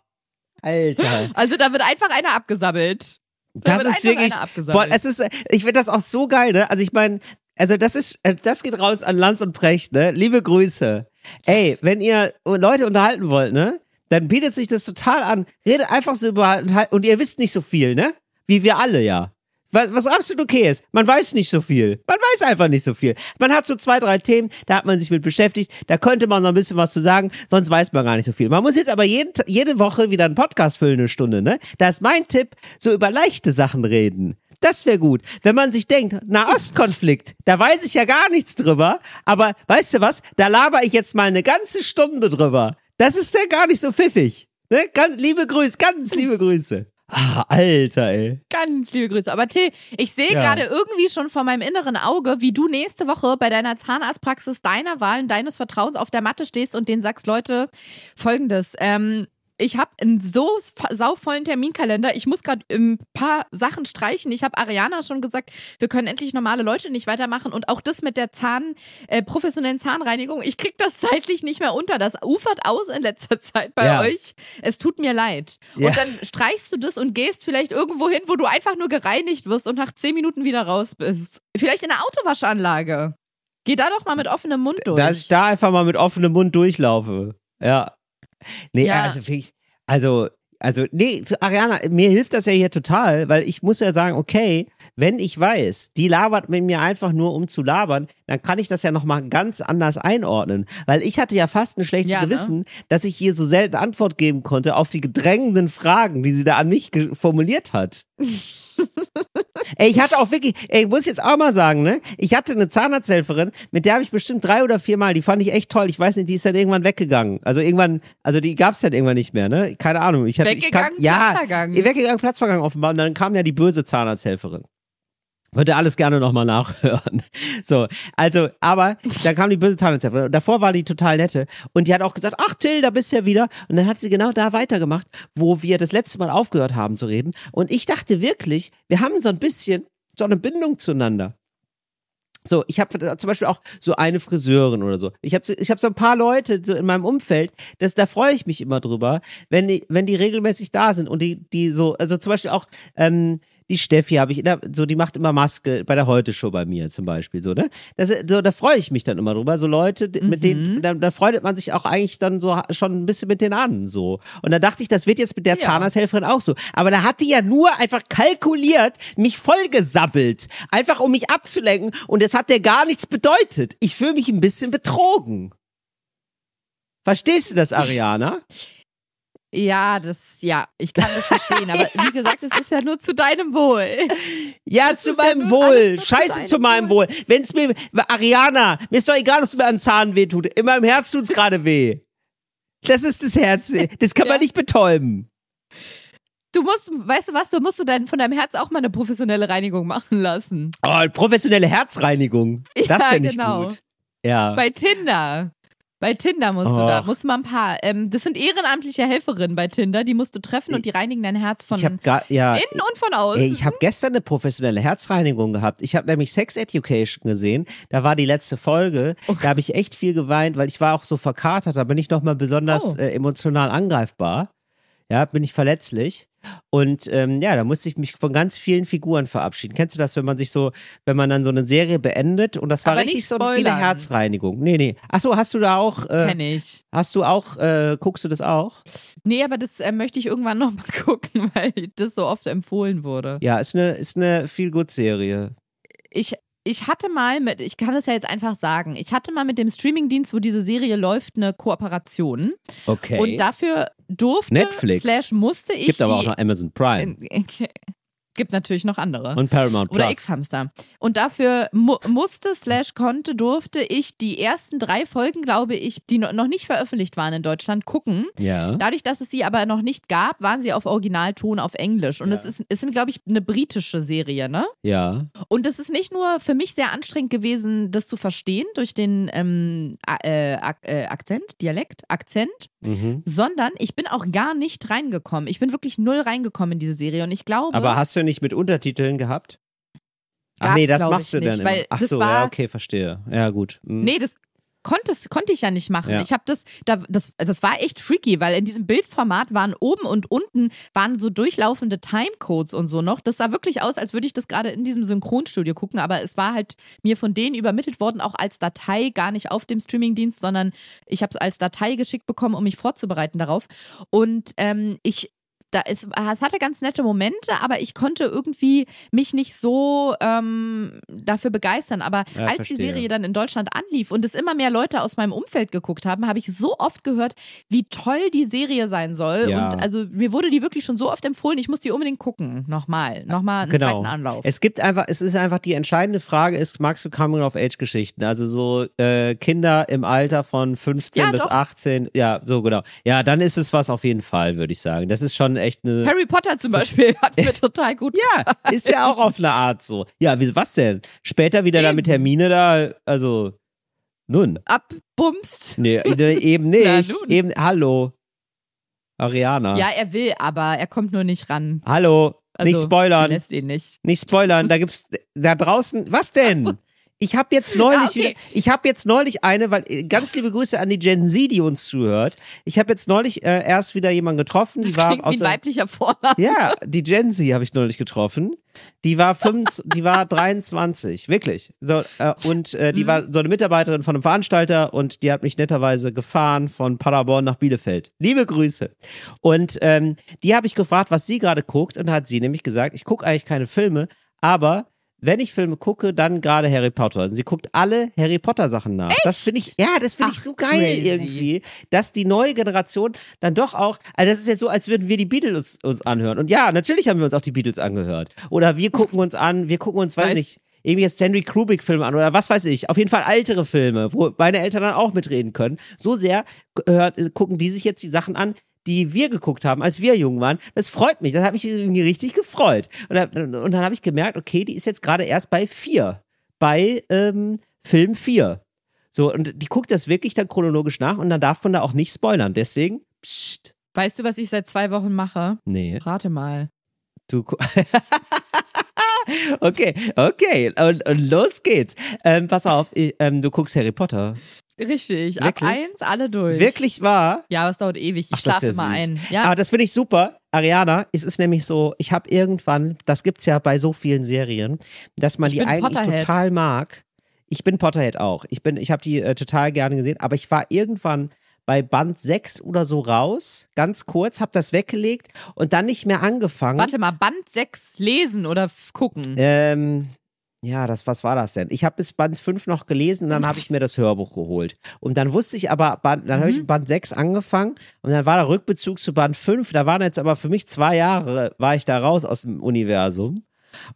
Alter. Also da wird einfach einer abgesammelt. Da Das ist wirklich. Boah, es ist, ich finde das auch so geil, ne? Also ich meine, also das ist, äh, das geht raus an Lanz und Precht, ne? Liebe Grüße. Ey, wenn ihr Leute unterhalten wollt, ne? Dann bietet sich das total an. Redet einfach so über, und ihr wisst nicht so viel, ne? Wie wir alle ja. Was, was absolut okay ist. Man weiß nicht so viel. Man weiß einfach nicht so viel. Man hat so zwei, drei Themen, da hat man sich mit beschäftigt. Da könnte man noch ein bisschen was zu sagen, sonst weiß man gar nicht so viel. Man muss jetzt aber jeden, jede Woche wieder einen Podcast füllen, eine Stunde, ne? Da ist mein Tipp, so über leichte Sachen reden. Das wäre gut. Wenn man sich denkt, Nahostkonflikt, da weiß ich ja gar nichts drüber, aber weißt du was, da laber ich jetzt mal eine ganze Stunde drüber. Das ist ja gar nicht so pfiffig. Ne? Ganz liebe Grüße, ganz liebe Grüße. Ah, Alter, ey. Ganz liebe Grüße. Aber Till, ich sehe Ja. gerade irgendwie schon vor meinem inneren Auge, wie du nächste Woche bei deiner Zahnarztpraxis deiner Wahl und deines Vertrauens auf der Matte stehst und denen sagst, Leute, folgendes, ähm, ich habe einen so sauvollen Terminkalender. Ich muss gerade ein paar Sachen streichen. Ich habe Ariana schon gesagt, wir können endlich normale Leute nicht weitermachen. Und auch das mit der Zahn, äh, professionellen Zahnreinigung, ich krieg das zeitlich nicht mehr unter. Das ufert aus in letzter Zeit bei Ja. euch. Es tut mir leid. Ja. Und dann streichst du das und gehst vielleicht irgendwo hin, wo du einfach nur gereinigt wirst und nach zehn Minuten wieder raus bist. Vielleicht in der Autowaschanlage. Geh da doch mal mit offenem Mund durch. Dass ich da einfach mal mit offenem Mund durchlaufe. Ja. Nee, Ja. also also, also, nee, Ariana, mir hilft das ja hier total, weil ich muss ja sagen, okay, wenn ich weiß, die labert mit mir einfach nur um zu labern, dann kann ich das ja nochmal ganz anders einordnen. Weil ich hatte ja fast ein schlechtes Ja, ne? Gewissen, dass ich hier so selten Antwort geben konnte auf die gedrängenden Fragen, die sie da an mich formuliert hat. Ey, ich hatte auch wirklich, ey, ich muss jetzt auch mal sagen, ne? Ich hatte eine Zahnarzthelferin, mit der habe ich bestimmt drei oder vier Mal, die fand ich echt toll. Ich weiß nicht, die ist dann irgendwann weggegangen. Also irgendwann, also die gab's dann irgendwann nicht mehr, ne? Keine Ahnung. Ich hatte, ich kann, Weggegangen, ja, weggegangen, Platzvergang offenbar. Und dann kam ja die böse Zahnarzthelferin. Ihr alles gerne nochmal nachhören. So, also, aber dann kam die böse. Und davor war die total nette. Und die hat auch gesagt, ach Till, da bist du ja wieder. Und dann hat sie genau da weitergemacht, wo wir das letzte Mal aufgehört haben zu reden. Und ich dachte wirklich, wir haben so ein bisschen so eine Bindung zueinander. So, ich habe zum Beispiel auch so eine Friseurin oder so. Ich habe ich hab so ein paar Leute so in meinem Umfeld, das, da freue ich mich immer drüber, wenn die, wenn die regelmäßig da sind und die, die so, also zum Beispiel auch ähm, die Steffi habe ich, immer, so die macht immer Maske bei der Heute-Show bei mir zum Beispiel, so, ne? Das, so, da freue ich mich dann immer drüber. So Leute, die- mit denen, da, da freut man sich auch eigentlich dann so schon ein bisschen mit denen an, so. Und da dachte ich, das wird jetzt mit der Ja. Zahnarzthelferin auch so. Aber da hat die ja nur einfach kalkuliert, mich vollgesabbelt, einfach um mich abzulenken. Und das hat der gar nichts bedeutet. Ich fühle mich ein bisschen betrogen. Verstehst du das, Ariana? Ja, das, ja, ich kann das verstehen. aber wie gesagt, es ist ja nur zu deinem Wohl. Ja, Das zu ja meinem alles Wohl. zu Scheiße zu meinem Wohl. Wenn es mir, Ariana, mir ist doch egal, ob es mir an Zahn weh tut. In meinem Herz tut's gerade weh. Das ist das Herz. Das kann man Ja. nicht betäuben. Du musst, weißt du was, du musst du dein, von deinem Herz auch mal eine professionelle Reinigung machen lassen. Oh, professionelle Herzreinigung. Das Ja, finde ich genau. gut. Ja. Bei Tinder. Bei Tinder musst du da, musst du mal ein paar. Ähm, das sind ehrenamtliche Helferinnen bei Tinder, die musst du treffen und die reinigen dein Herz von gar, ja. innen und von außen. Ey, ich habe gestern eine professionelle Herzreinigung gehabt. Ich habe nämlich Sex Education gesehen. Da war die letzte Folge. Da habe ich echt viel geweint, weil ich war auch so verkatert. Da bin ich nochmal besonders Oh. äh, emotional angreifbar. Ja, bin ich verletzlich. Und ähm, ja, da musste ich mich von ganz vielen Figuren verabschieden. Kennst du das, wenn man sich so, wenn man dann so eine Serie beendet und das war Aber richtig so eine. Herzreinigung. Nee, nee. Achso, hast du da auch, äh, Kenn ich. hast du auch, äh, guckst du das auch? Nee, aber das äh, möchte ich irgendwann nochmal gucken, weil das so oft empfohlen wurde. Ja, ist eine, ist eine Feel-Good-Serie. Ich, ich hatte mal mit, ich kann es ja jetzt einfach sagen, ich hatte mal mit dem Streamingdienst, wo diese Serie läuft, eine Kooperation. Okay. Und dafür durfte, Netflix. slash musste ich Gibt aber auch noch Amazon Prime Gibt natürlich noch andere. und Paramount Oder Plus. X-Hamster. Und dafür mu musste, slash konnte, durfte ich die ersten drei Folgen, glaube ich, die no noch nicht veröffentlicht waren in Deutschland, gucken. Ja. Dadurch, dass es sie aber noch nicht gab, waren sie auf Originalton auf Englisch. Und es, ist, es sind, glaube ich, eine britische Serie, ne? Ja. Und es ist nicht nur für mich sehr anstrengend gewesen, das zu verstehen durch den ähm, äh, äh, Akzent, Dialekt, Akzent, Mhm. sondern ich bin auch gar nicht reingekommen. Ich bin wirklich null reingekommen in diese Serie. Und ich glaube. Aber hast du nicht mit Untertiteln gehabt? Ach nee, das machst du dann nicht, immer. weil Ach so, war- ja, okay, verstehe. Ja, gut. Mhm. Nee, das konnte, konnte ich ja nicht machen. Ja. Ich habe das, da, das, also das war echt freaky, weil in diesem Bildformat waren oben und unten waren so durchlaufende Timecodes und so noch. Das sah wirklich aus, als würde ich das gerade in diesem Synchronstudio gucken, aber es war halt mir von denen übermittelt worden, auch als Datei, gar nicht auf dem Streamingdienst, sondern ich habe es als Datei geschickt bekommen, um mich vorzubereiten darauf. Und ähm, ich da ist, es hatte ganz nette Momente, aber ich konnte irgendwie mich nicht so ähm, dafür begeistern. Aber Ja, als verstehe. die Serie dann in Deutschland anlief und es immer mehr Leute aus meinem Umfeld geguckt haben, habe ich so oft gehört, wie toll die Serie sein soll. Ja. Und also mir wurde die wirklich schon so oft empfohlen, ich muss die unbedingt gucken. Nochmal. Nochmal einen Genau. zweiten Anlauf. Es gibt einfach, es ist einfach die entscheidende Frage, ist, magst du Coming-of-Age-Geschichten? Also so äh, Kinder im Alter von 15 Ja, bis doch. 18, ja, so genau. Ja, dann ist es was auf jeden Fall, würde ich sagen. Das ist schon echt eine. Harry Potter zum Beispiel hat mir total gut ja, ist ja auch auf eine Art so. Ja, wie, was denn? Später wieder da mit Eben. Hermine da, also, nun. abbumst. Nee, eben nicht. Eben, hallo. Ariana. Ja, er will, aber er kommt nur nicht ran. Hallo. Also, nicht spoilern. lässt ihn nicht. Nicht spoilern, da gibt's da draußen. Was denn? Ich habe jetzt neulich Ah, okay. wieder, ich habe jetzt neulich eine, weil äh, ganz liebe Grüße an die Gen Z, die uns zuhört. Ich habe jetzt neulich äh, erst wieder jemanden getroffen, die Das war klingt wie aus ein weiblicher Vorname. ja, die Gen Z habe ich neulich getroffen. Die war 25, die war 23, wirklich. So, äh, und äh, Mhm. die war so eine Mitarbeiterin von einem Veranstalter und die hat mich netterweise gefahren von Paderborn nach Bielefeld. Liebe Grüße. Und ähm, die habe ich gefragt, was sie gerade guckt und hat sie nämlich gesagt, ich gucke eigentlich keine Filme, aber wenn ich Filme gucke, dann gerade Harry Potter. Und sie guckt alle Harry Potter Sachen nach. Das finde ich, ja, das finde ich so geil crazy. irgendwie, dass die neue Generation dann doch auch, also das ist jetzt so, als würden wir die Beatles uns anhören. Und ja, natürlich haben wir uns auch die Beatles angehört. Oder wir gucken uns an, wir gucken uns, weiß Weiß- nicht, irgendwie jetzt Stanley Kubrick-Filme an oder was weiß ich. Auf jeden Fall ältere Filme, wo meine Eltern dann auch mitreden können. So sehr äh, gucken die sich jetzt die Sachen an, die wir geguckt haben, als wir jung waren. Das freut mich. Das hat mich irgendwie richtig gefreut. Und dann, und dann habe ich gemerkt, okay, die ist jetzt gerade erst bei vier. Bei ähm, Film 4. So, und die guckt das wirklich dann chronologisch nach und dann darf man da auch nicht spoilern. Deswegen, pst, Weißt du, was ich seit zwei Wochen mache? nee. Rate mal. Du. okay, okay. Und, und los geht's. Ähm, pass auf, ich, ähm, du guckst Harry Potter. Richtig. Ab Wirklich? eins alle durch. Wirklich wahr? Ja, aber es dauert ewig. Ich Ach, schlafe ja immer ein. Ja. Aber das finde ich super. Ariana, es ist nämlich so, ich habe irgendwann, das gibt's ja bei so vielen Serien, dass man Ich die eigentlich Potterhead. total mag. Ich bin Potterhead auch. Ich bin, ich habe die äh, total gerne gesehen, aber ich war irgendwann bei Band 6 oder so raus, ganz kurz, habe das weggelegt und dann nicht mehr angefangen. Warte mal, Band 6 lesen oder gucken? Ähm, ja, das, was war das denn? Ich habe bis Band 5 noch gelesen und dann habe ich mir das Hörbuch geholt. Und dann wusste ich aber, Band, dann habe ich Mhm. Band 6 angefangen und dann war der Rückbezug zu Band 5. Da waren jetzt aber für mich zwei Jahre, war ich da raus aus dem Universum.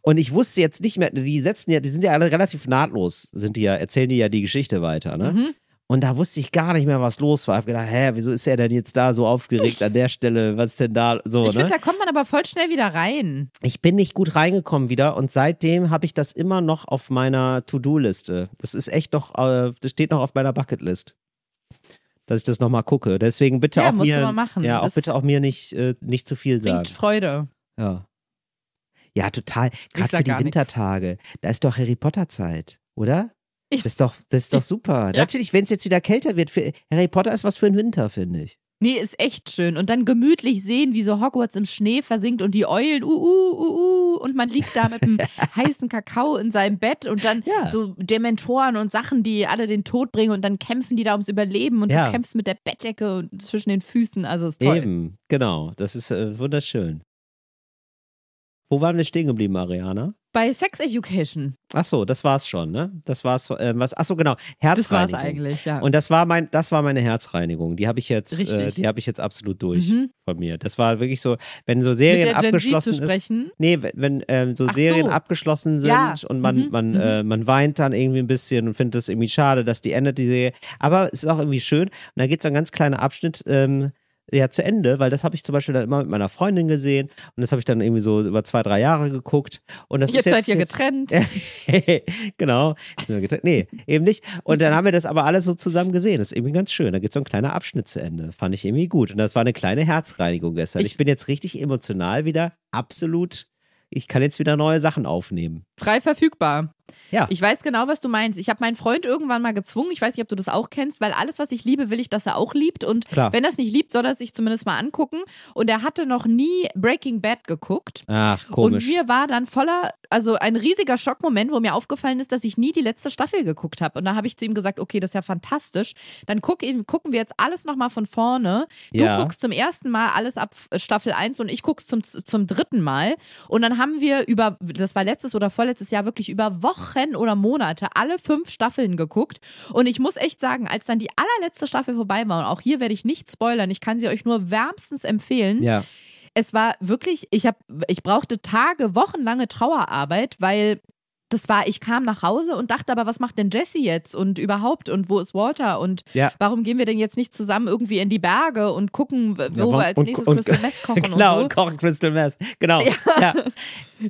Und ich wusste jetzt nicht mehr, die setzen ja, die sind ja alle relativ nahtlos, sind die ja, erzählen die ja die Geschichte weiter, ne? Mhm. Und da wusste ich gar nicht mehr, was los war. Ich habe gedacht, hä, wieso ist er denn jetzt da so aufgeregt an der Stelle? Was ist denn da so, ich ne? finde, da kommt man aber voll schnell wieder rein. Ich bin nicht gut reingekommen wieder und seitdem habe ich das immer noch auf meiner To-Do-Liste. Das ist echt noch, äh, das steht noch auf meiner Bucketlist. Dass ich das nochmal gucke. Deswegen bitte Ja, auch mir. mal machen. Ja, auch Das bitte auch mir nicht, äh, nicht zu viel sagen. Bringt Freude. Ja. Ja, total. Gerade für die gar nix. Wintertage. Da ist doch Harry Potter Zeit, oder? Ja. Das ist doch, das ist doch super. Ja. Natürlich, wenn es jetzt wieder kälter wird, für Harry Potter ist was für den Winter, finde ich. Nee, ist echt schön. Und dann gemütlich sehen, wie so Hogwarts im Schnee versinkt und die Eulen, uh, uh, uh, uh, und man liegt da mit einem heißen Kakao in seinem Bett und dann Ja. so Dementoren und Sachen, die alle den Tod bringen und dann kämpfen die da ums Überleben und Ja. du kämpfst mit der Bettdecke und zwischen den Füßen. Also ist toll. Eben, genau. Das ist äh, wunderschön. Wo waren wir stehen geblieben, Ariana? Bei Sex Education. Ach so, das war's schon, ne? Das war's. Ähm, was? Ach so, genau. Das war's Herzreinigung. eigentlich, ja. Und das war mein, das war meine Herzreinigung. Die habe ich jetzt, äh, die habe ich jetzt absolut durch Mhm. von mir. Das war wirklich so, wenn so Serien abgeschlossen ist. sprechen. Nee, wenn, ähm, so Ach Serien so. abgeschlossen sind Ja. und man, Mhm, man, mhm. Äh, man weint dann irgendwie ein bisschen und findet es irgendwie schade, dass die endet, die Serie. Aber es ist auch irgendwie schön. Und da geht so ein ganz kleiner Abschnitt ähm, ja zu Ende, weil das habe ich zum Beispiel dann immer mit meiner Freundin gesehen und das habe ich dann irgendwie so über zwei, drei Jahre geguckt. Und das Jetzt ist seid jetzt, ihr jetzt getrennt. genau. Getrennt? Nee, eben nicht. Und dann haben wir das aber alles so zusammen gesehen. Das ist irgendwie ganz schön. Da geht so ein kleiner Abschnitt zu Ende. Fand ich irgendwie gut. Und das war eine kleine Herzreinigung gestern. Ich, Ich- bin jetzt richtig emotional wieder. Absolut. Ich kann jetzt wieder neue Sachen aufnehmen. Frei verfügbar. Ja. Ich weiß genau, was du meinst. Ich habe meinen Freund irgendwann mal gezwungen. Ich weiß nicht, ob du das auch kennst, weil alles, was ich liebe, will ich, dass er auch liebt. Und Klar. wenn er es nicht liebt, soll er es sich zumindest mal angucken. Und er hatte noch nie Breaking Bad geguckt. Ach, komisch. Und mir war dann voller, also ein riesiger Schockmoment, wo mir aufgefallen ist, dass ich nie die letzte Staffel geguckt habe. Und da habe ich zu ihm gesagt, okay, das ist ja fantastisch. Dann guck, gucken wir jetzt alles nochmal von vorne. Du Ja. guckst zum ersten Mal alles ab Staffel 1 und ich guck's zum, zum dritten Mal. Und dann haben wir über, das war letztes oder vorletztes Jahr, wirklich über Wochen oder Monate alle fünf Staffeln geguckt. Und ich muss echt sagen, als dann die allerletzte Staffel vorbei war, und auch hier werde ich nicht spoilern, ich kann sie euch nur wärmstens empfehlen ja. es war wirklich, ich habe, ich brauchte Tage, wochenlange Trauerarbeit, weil das war, ich kam nach Hause und dachte aber, was macht denn Jesse jetzt und überhaupt und wo ist Walter und Ja. warum gehen wir denn jetzt nicht zusammen irgendwie in die Berge und gucken, wo Ja, wir als und- nächstes und- Crystal Meth kochen genau, und und so. kochen Crystal Meth. Genau. Ja.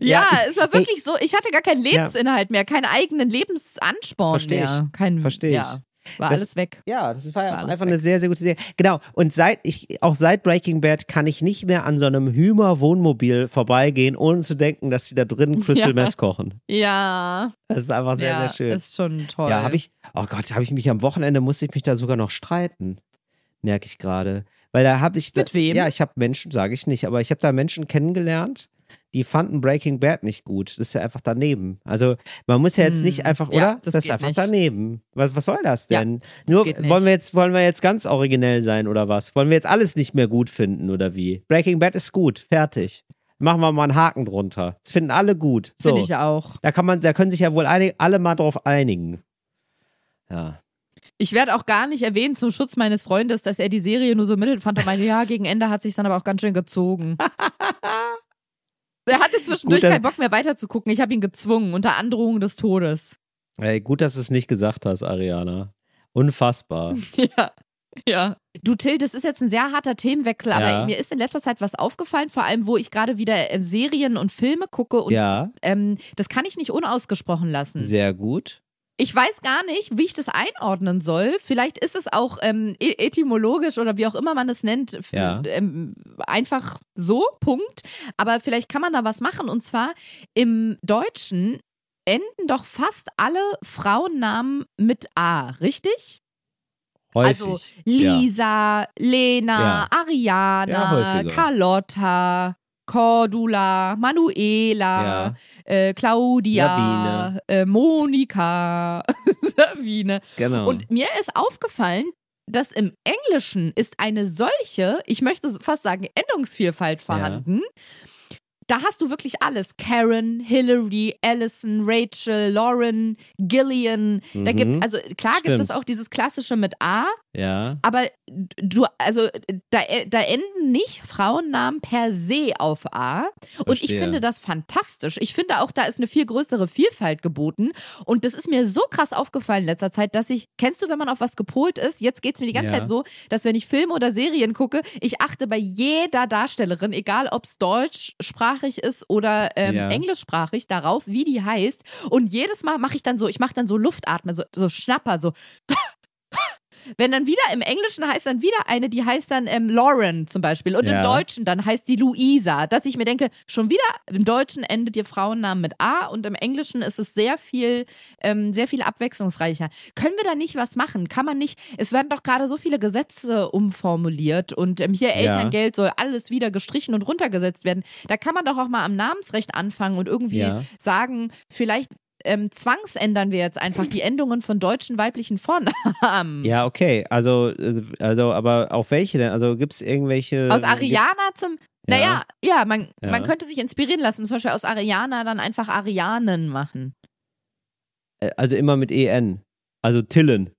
Ja, ich- es war wirklich so, ich hatte gar keinen Lebensinhalt mehr, keinen eigenen Lebensansporn Versteh ich. mehr. Kein, Versteh ich. War Das- alles weg. Ja, das war, War einfach weg. eine sehr, sehr gute Serie. Genau. Und seit ich, auch seit Breaking Bad kann ich nicht mehr an so einem Hümer-Wohnmobil vorbeigehen, ohne zu denken, dass die da drin Crystal Ja. Meth kochen. Ja, Das ist einfach sehr, ja, sehr schön. ist schon toll. Ja, habe ich, oh Gott, habe ich mich am Wochenende, musste ich mich da sogar noch streiten. Merke ich gerade. Weil da habe ich. Mit wem? Ja, ich habe Menschen, sage ich nicht, aber ich habe da Menschen kennengelernt, die fanden Breaking Bad nicht gut. Das ist ja einfach daneben. Also, man muss ja jetzt Hm, nicht einfach, ja, oder? das ist einfach nicht. daneben. Was, was soll das Ja, denn? Nur geht nicht. wollen wir jetzt wollen wir jetzt ganz originell sein oder was? Wollen wir jetzt alles nicht mehr gut finden oder wie? Breaking Bad ist gut, fertig. Machen wir mal einen Haken drunter. Das finden alle gut. So. Finde ich auch. Da kann man, da können sich ja wohl einig, alle mal drauf einigen. Ja. Ich werde auch gar nicht erwähnen zum Schutz meines Freundes, dass er die Serie nur so mittel fand und meinte, ja, gegen Ende hat sich dann aber auch ganz schön gezogen. er hatte zwischendurch Gut, keinen Bock mehr weiterzugucken. Ich habe ihn gezwungen, unter Androhung des Todes. Ey, gut, dass du es nicht gesagt hast, Ariana. Unfassbar. Ja. Ja. Du, Till, das ist jetzt ein sehr harter Themenwechsel, aber Ja. mir ist in letzter Zeit was aufgefallen, vor allem, wo ich gerade wieder äh, Serien und Filme gucke und ja, ähm, das kann ich nicht unausgesprochen lassen. sehr gut. Ich weiß gar nicht, wie ich das einordnen soll. Vielleicht ist es auch ähm, e- etymologisch oder wie auch immer man es nennt, Ja. ähm, einfach so, Punkt. Aber vielleicht kann man da was machen. Und zwar im Deutschen enden doch fast alle Frauennamen mit A, richtig? Häufig. Also ja. Lisa, Lena, Ja. Ja, Ariana. Carlotta, Cordula, Manuela, Ja, äh, Claudia. Äh, Monika, Sabine. genau. Und mir ist aufgefallen, dass im Englischen ist eine solche, ich möchte fast sagen, Endungsvielfalt vorhanden. Da hast du wirklich alles. Karen, Hillary, Allison, Rachel, Lauren, Gillian. Da Mhm. gibt, also klar gibt es Stimmt. auch dieses klassische mit A, ja, aber du, also da, da enden nicht Frauennamen per se auf A. Und ich Verstehe. finde das fantastisch. Ich finde auch, da ist eine viel größere Vielfalt geboten. Und das ist mir so krass aufgefallen in letzter Zeit, dass ich, kennst du, wenn man auf was gepolt ist? Jetzt geht es mir die ganze Ja. Zeit so, dass wenn ich Filme oder Serien gucke, ich achte bei jeder Darstellerin, egal ob es deutschsprachig ist oder ähm, Ja. englischsprachig, darauf, wie die heißt. Und jedes Mal mache ich dann so, ich mache dann so Luftatmen, so, so Schnapper, so. Wenn dann wieder im Englischen heißt dann wieder eine, die heißt dann ähm, Lauren zum Beispiel. Und Ja. im Deutschen dann heißt die Luisa. Dass ich mir denke, schon wieder im Deutschen endet ihr Frauennamen mit A und im Englischen ist es sehr viel, ähm, sehr viel abwechslungsreicher. Können wir da nicht was machen? Kann man nicht, es werden doch gerade so viele Gesetze umformuliert und ähm, hier Ja. Elterngeld soll alles wieder gestrichen und runtergesetzt werden. Da kann man doch auch mal am Namensrecht anfangen und irgendwie Ja. sagen, vielleicht ähm, zwangsändern wir jetzt einfach die Endungen von deutschen weiblichen Vornamen. ja, okay. Also, also, aber auf welche denn? Also gibt es irgendwelche. Aus Ariana zum. Ja. Naja, ja, man, Ja. man könnte sich inspirieren lassen. Zum Beispiel aus Ariana dann einfach Arianen machen. äh, Also immer mit EN. Also Tillen.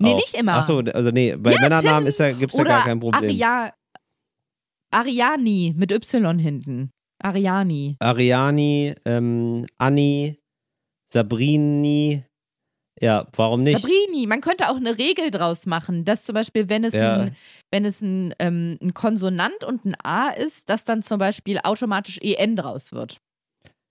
Nee, auch. nicht immer. Achso, also nee, bei Ja, Männernamen ist ja, gibt es ja gar kein Problem. Aria Ariani mit Y hinten. Ariani. Ariani, ähm, Anni, Sabrini. Ja, warum nicht? Sabrini, man könnte auch eine Regel draus machen, dass zum Beispiel, wenn es Ja. ein, wenn es ein, ähm, ein Konsonant und ein A ist, dass dann zum Beispiel automatisch EN draus wird.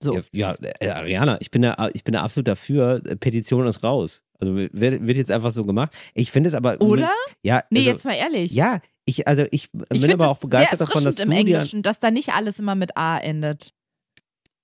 So. Ja, ja äh, Ariana, ich bin, da, ich bin da absolut dafür. äh, Petition ist raus. Also wird, wird jetzt einfach so gemacht. Ich finde es aber. Oder? Ja, Nee, also, jetzt mal ehrlich. Ja, ich, also ich, ich bin aber auch begeistert davon, dass du im dir. Englischen, dass da nicht alles immer mit A endet.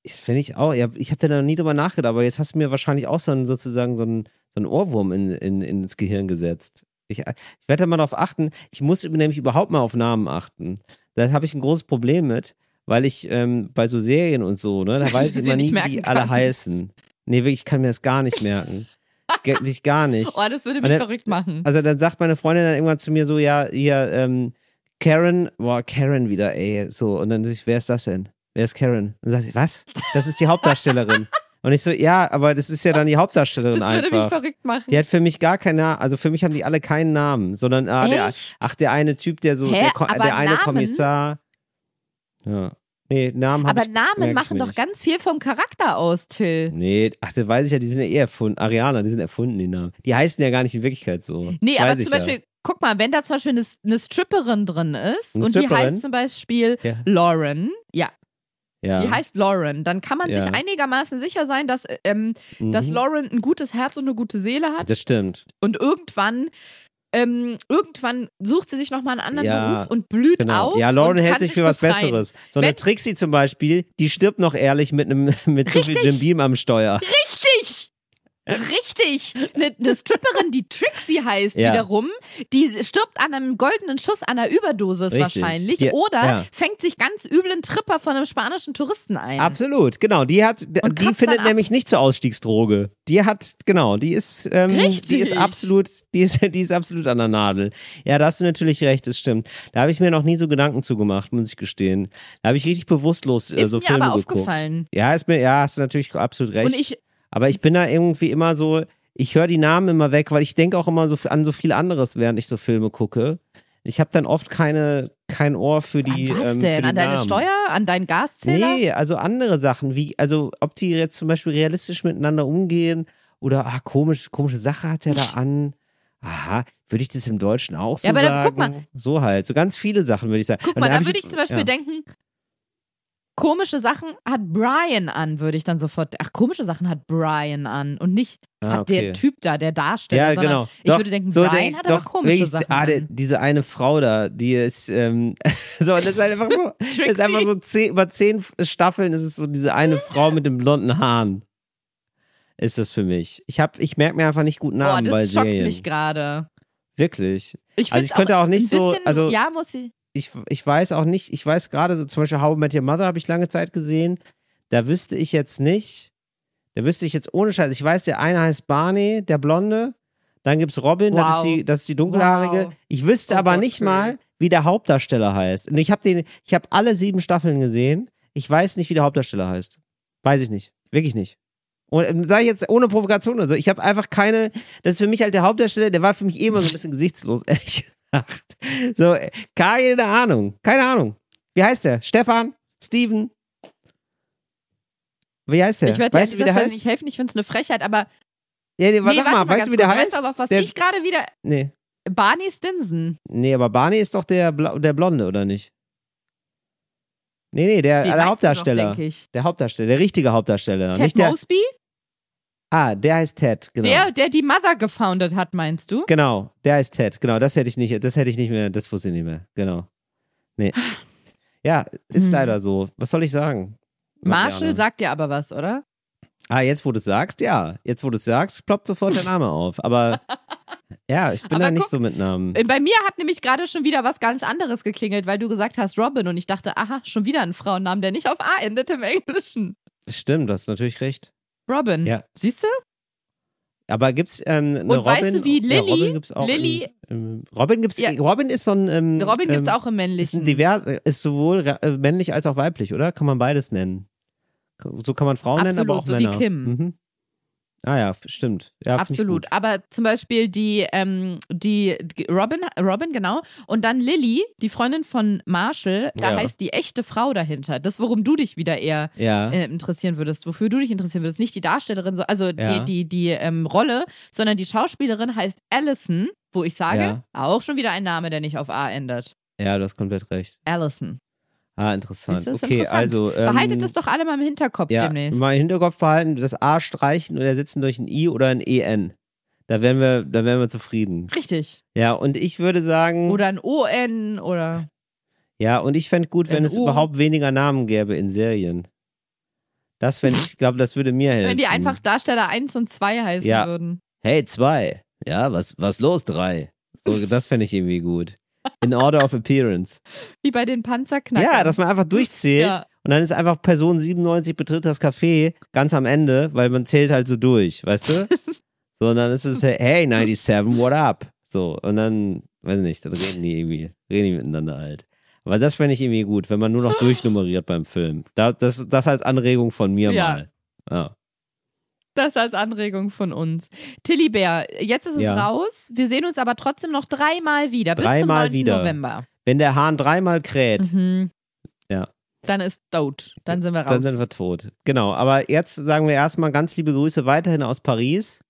Ich finde ich auch, ja, ich habe da noch nie drüber nachgedacht, aber jetzt hast du mir wahrscheinlich auch so einen, sozusagen so einen, so einen Ohrwurm in, in, ins Gehirn gesetzt. Ich, ich werde da mal darauf achten. Ich muss nämlich überhaupt mal auf Namen achten. Da habe ich ein großes Problem mit, weil ich ähm, bei so Serien und so, ne, da weiß ich immer nicht nie, wie die alle heißen. Nee, wirklich, ich kann mir das gar nicht merken. Wirklich gar nicht. Oh, das würde mich dann- verrückt machen. Also dann sagt meine Freundin dann irgendwann zu mir so, ja, hier, ähm, Karen, boah, Karen wieder, ey, so. Und dann wer ist das denn? Wer ist Karen? Und dann sagt sie, was? Das ist die Hauptdarstellerin. Und ich so, ja, aber das ist ja dann die Hauptdarstellerin Das würde mich einfach. verrückt machen. Die hat für mich gar keinen Namen, also für mich haben die alle keinen Namen, sondern ah, der, ach, der eine Typ, der so, Hä? der, der eine? Kommissar. Ja. Nee, Namen Aber ich, Namen machen doch nicht. ganz viel vom Charakter aus, Till. Nee, ach, das weiß ich ja, die sind ja eh erfunden. Ariana, die sind erfunden, die Namen. Die heißen ja gar nicht in Wirklichkeit so. Nee, aber zum Beispiel, guck mal, wenn da zum Beispiel eine, eine Stripperin drin ist Eine und die Stripperin? heißt zum Beispiel Ja. Lauren, ja, Ja. die heißt Lauren, dann kann man Ja. sich einigermaßen sicher sein, dass, ähm, dass Mhm. Lauren ein gutes Herz und eine gute Seele hat Das stimmt. und irgendwann ähm, irgendwann sucht sie sich nochmal einen anderen Ja, Beruf und blüht Genau. auf. Ja, Lauren hält sich für was befreien. Besseres. So eine Wenn- Trixie zum Beispiel, die stirbt noch ehrlich mit einem mit so viel Richtig. Jim Beam am Steuer. Richtig! Richtig! Eine, eine Stripperin, die Trixie heißt Ja. wiederum, die stirbt an einem goldenen Schuss an einer Überdosis Richtig. wahrscheinlich Die- oder ja. fängt sich ganz üblen Tripper von einem spanischen Touristen ein. Absolut, genau. Die hat, Und die findet nämlich nicht zur Ausstiegsdroge. Die hat, genau, die ist, ähm, die Richtig. ist absolut, die ist, die ist absolut an der Nadel. Ja, da hast du natürlich recht, das stimmt. Da habe ich mir noch nie so Gedanken zugemacht, muss ich gestehen. Da habe ich richtig bewusstlos äh, Ist so mir Filme aber geguckt. aufgefallen. Ja, ist mir, ja, hast du natürlich absolut recht. Und ich, Aber ich bin da irgendwie immer so, ich höre die Namen immer weg, weil ich denke auch immer so an so viel anderes, während ich so Filme gucke. Ich habe dann oft keine, kein Ohr für die. an was ähm, denn? An deine Namen. Steuer? An deinen Gaszähler? Nee, also andere Sachen, wie, also ob die jetzt zum Beispiel realistisch miteinander umgehen oder, ah, komisch, komische Sache hat er da an. Aha, würde ich das im Deutschen auch so Ja, aber dann sagen? guck mal. So halt, so ganz viele Sachen würde ich sagen. Guck mal, da würde ich zum Beispiel ja. denken, komische Sachen hat Brian an, würde ich dann sofort. Ach, komische Sachen hat Brian an und nicht Ah, hat okay. der Typ da, der Darsteller. Ja, genau. Ich Doch, würde denken, so Brian hat aber doch, komische wirklich, Sachen. Ah, der, diese eine Frau da, die ist, ähm, so, und das ist halt einfach so, das ist einfach so zehn, über zehn Staffeln ist es so diese eine Frau mit den blonden Haaren. Ist das für mich. Ich hab, ich merke mir einfach nicht gut Boah, Namen bei das schockt Serien. mich gerade. Wirklich. Ich Also ich könnte auch nicht ein so- bisschen, also- ja, muss ich. Ich, ich weiß auch nicht, ich weiß gerade so zum Beispiel How I Met Your Mother habe ich lange Zeit gesehen. Da wüsste ich jetzt nicht, da wüsste ich jetzt ohne Scheiß, ich weiß, der eine heißt Barney, der Blonde. Dann gibt es Robin, das, ist Wow. die, das ist die dunkelhaarige. Wow. Ich wüsste Oh aber nicht Phil. mal, wie der Hauptdarsteller heißt. Und ich habe den, ich habe alle sieben Staffeln gesehen. Ich weiß nicht, wie der Hauptdarsteller heißt. Weiß ich nicht. Wirklich nicht. Und ähm, sage ich jetzt ohne Provokation oder so. Ich habe einfach keine. Das ist für mich halt der Hauptdarsteller, der war für mich eh immer so ein bisschen gesichtslos, ehrlich gesagt. So, äh, keine Ahnung. Keine Ahnung. Wie heißt der? Stefan? Steven? Wie heißt der? Ich werde dir an dieser Stelle nicht helfen, ich finde es eine Frechheit, aber. Ja, nee, Nee, sag warte mal, weißt du, wie der heißt? Weißt du, aber was der, ich gerade wieder. nee. Barney Stinson. nee, aber Barney ist doch der, Bla der Blonde, oder nicht? Nee, nee, der, der Hauptdarsteller. Ich. der Hauptdarsteller, der richtige Hauptdarsteller. Ted nicht der, Mosby? Ah, der heißt Ted, genau. Der, der die Mother gefoundet hat, meinst du? Genau, der heißt Ted. Genau, das hätte ich nicht, das hätte ich nicht mehr, das wusste ich nicht mehr. Genau. Nee. Ja, ist Hm. leider so. Was soll ich sagen? Marshall sagt dir aber was, oder? Ah, jetzt wo du es sagst, ja. Jetzt wo du es sagst, ploppt sofort der Name auf. Aber ja, ich bin Aber da nicht guck, so mit Namen. Äh, Bei mir hat nämlich gerade schon wieder was ganz anderes geklingelt, weil du gesagt hast Robin und ich dachte, aha, schon wieder ein Frauennamen, der nicht auf A endet im Englischen. Stimmt, du hast natürlich recht. Robin. Ja. Siehst du? Aber gibt's ähm, eine Und Robin? weißt du, wie ja, Lilly- Robin gibt's auch Lilly- in, ähm, Robin gibt's Ja. Robin ist so ein ähm, Robin gibt's ähm, auch im ist, männlichen. ein divers, ist sowohl äh, männlich als auch weiblich, oder? Kann man beides nennen. So kann man Frauen nennen, aber Absolut, auch so wie Männer. Kim. Mhm. Ah ja, stimmt. Ja, Absolut. Aber zum Beispiel die, ähm, die Robin, Robin, genau. Und dann Lilly, die Freundin von Marshall, da Ja. heißt die echte Frau dahinter. Das, worum du dich wieder eher Ja. äh, interessieren würdest, wofür du dich interessieren würdest. Nicht die Darstellerin, so- also Ja. die, die, die ähm, Rolle, sondern die Schauspielerin heißt Allison, wo ich sage, auch schon wieder ein Name, der nicht auf A endet. ja, du hast komplett recht. Allison. Ah, interessant. Das ist okay, interessant. also. Ähm, Behaltet das doch alle mal im Hinterkopf ja, demnächst. mal im Hinterkopf behalten, das A streichen und ersetzen durch ein I oder ein EN. Da wären wir, da wären wir zufrieden. Richtig. Ja, und ich würde sagen. Oder ein ON oder. Ja, und ich fände gut, wenn Ein es überhaupt weniger Namen gäbe in Serien. Das fände ich, glaube, das würde mir helfen. Wenn die einfach Darsteller 1 und 2 heißen Ja. würden. Hey, zwei. Ja, was, was los, drei? So, das fände ich irgendwie gut. In Order of Appearance. Wie bei den Panzerknackern. Ja, dass man einfach durchzählt Ja. und dann ist einfach Person 97 betritt das Café ganz am Ende, weil man zählt halt so durch, weißt du? so, und dann ist es, hey, 97, what up? So, und dann, weiß nicht, dann reden die irgendwie, reden die miteinander halt. Aber das fände ich irgendwie gut, wenn man nur noch durchnummeriert beim Film. Da, das, das als Anregung von mir Ja. mal. Ja. Das als Anregung von uns. Tilly Bär, jetzt ist es Ja. raus. Wir sehen uns aber trotzdem noch dreimal wieder. bis Dreimal zum 9. wieder. November. Wenn der Hahn dreimal kräht, Mhm. Ja. Dann ist tot. Dann sind wir raus. dann sind wir tot. Genau, aber jetzt sagen wir erstmal ganz liebe Grüße weiterhin aus Paris.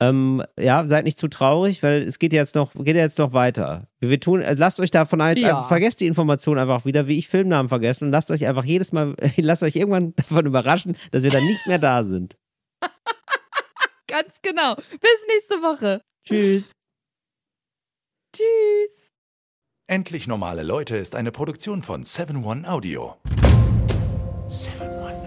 Ähm, ja, seid nicht zu traurig, weil es geht jetzt noch, geht jetzt noch weiter. Wir tun, äh, lasst euch davon jetzt Ja. einfach, vergesst die Information einfach wieder, wie ich Filmnamen vergessen und lasst euch einfach jedes Mal, lasst euch irgendwann davon überraschen, dass wir dann nicht mehr da sind. Ganz genau. Bis nächste Woche. Tschüss. Tschüss. Endlich normale Leute ist eine Produktion von 7-One Audio. 7-One.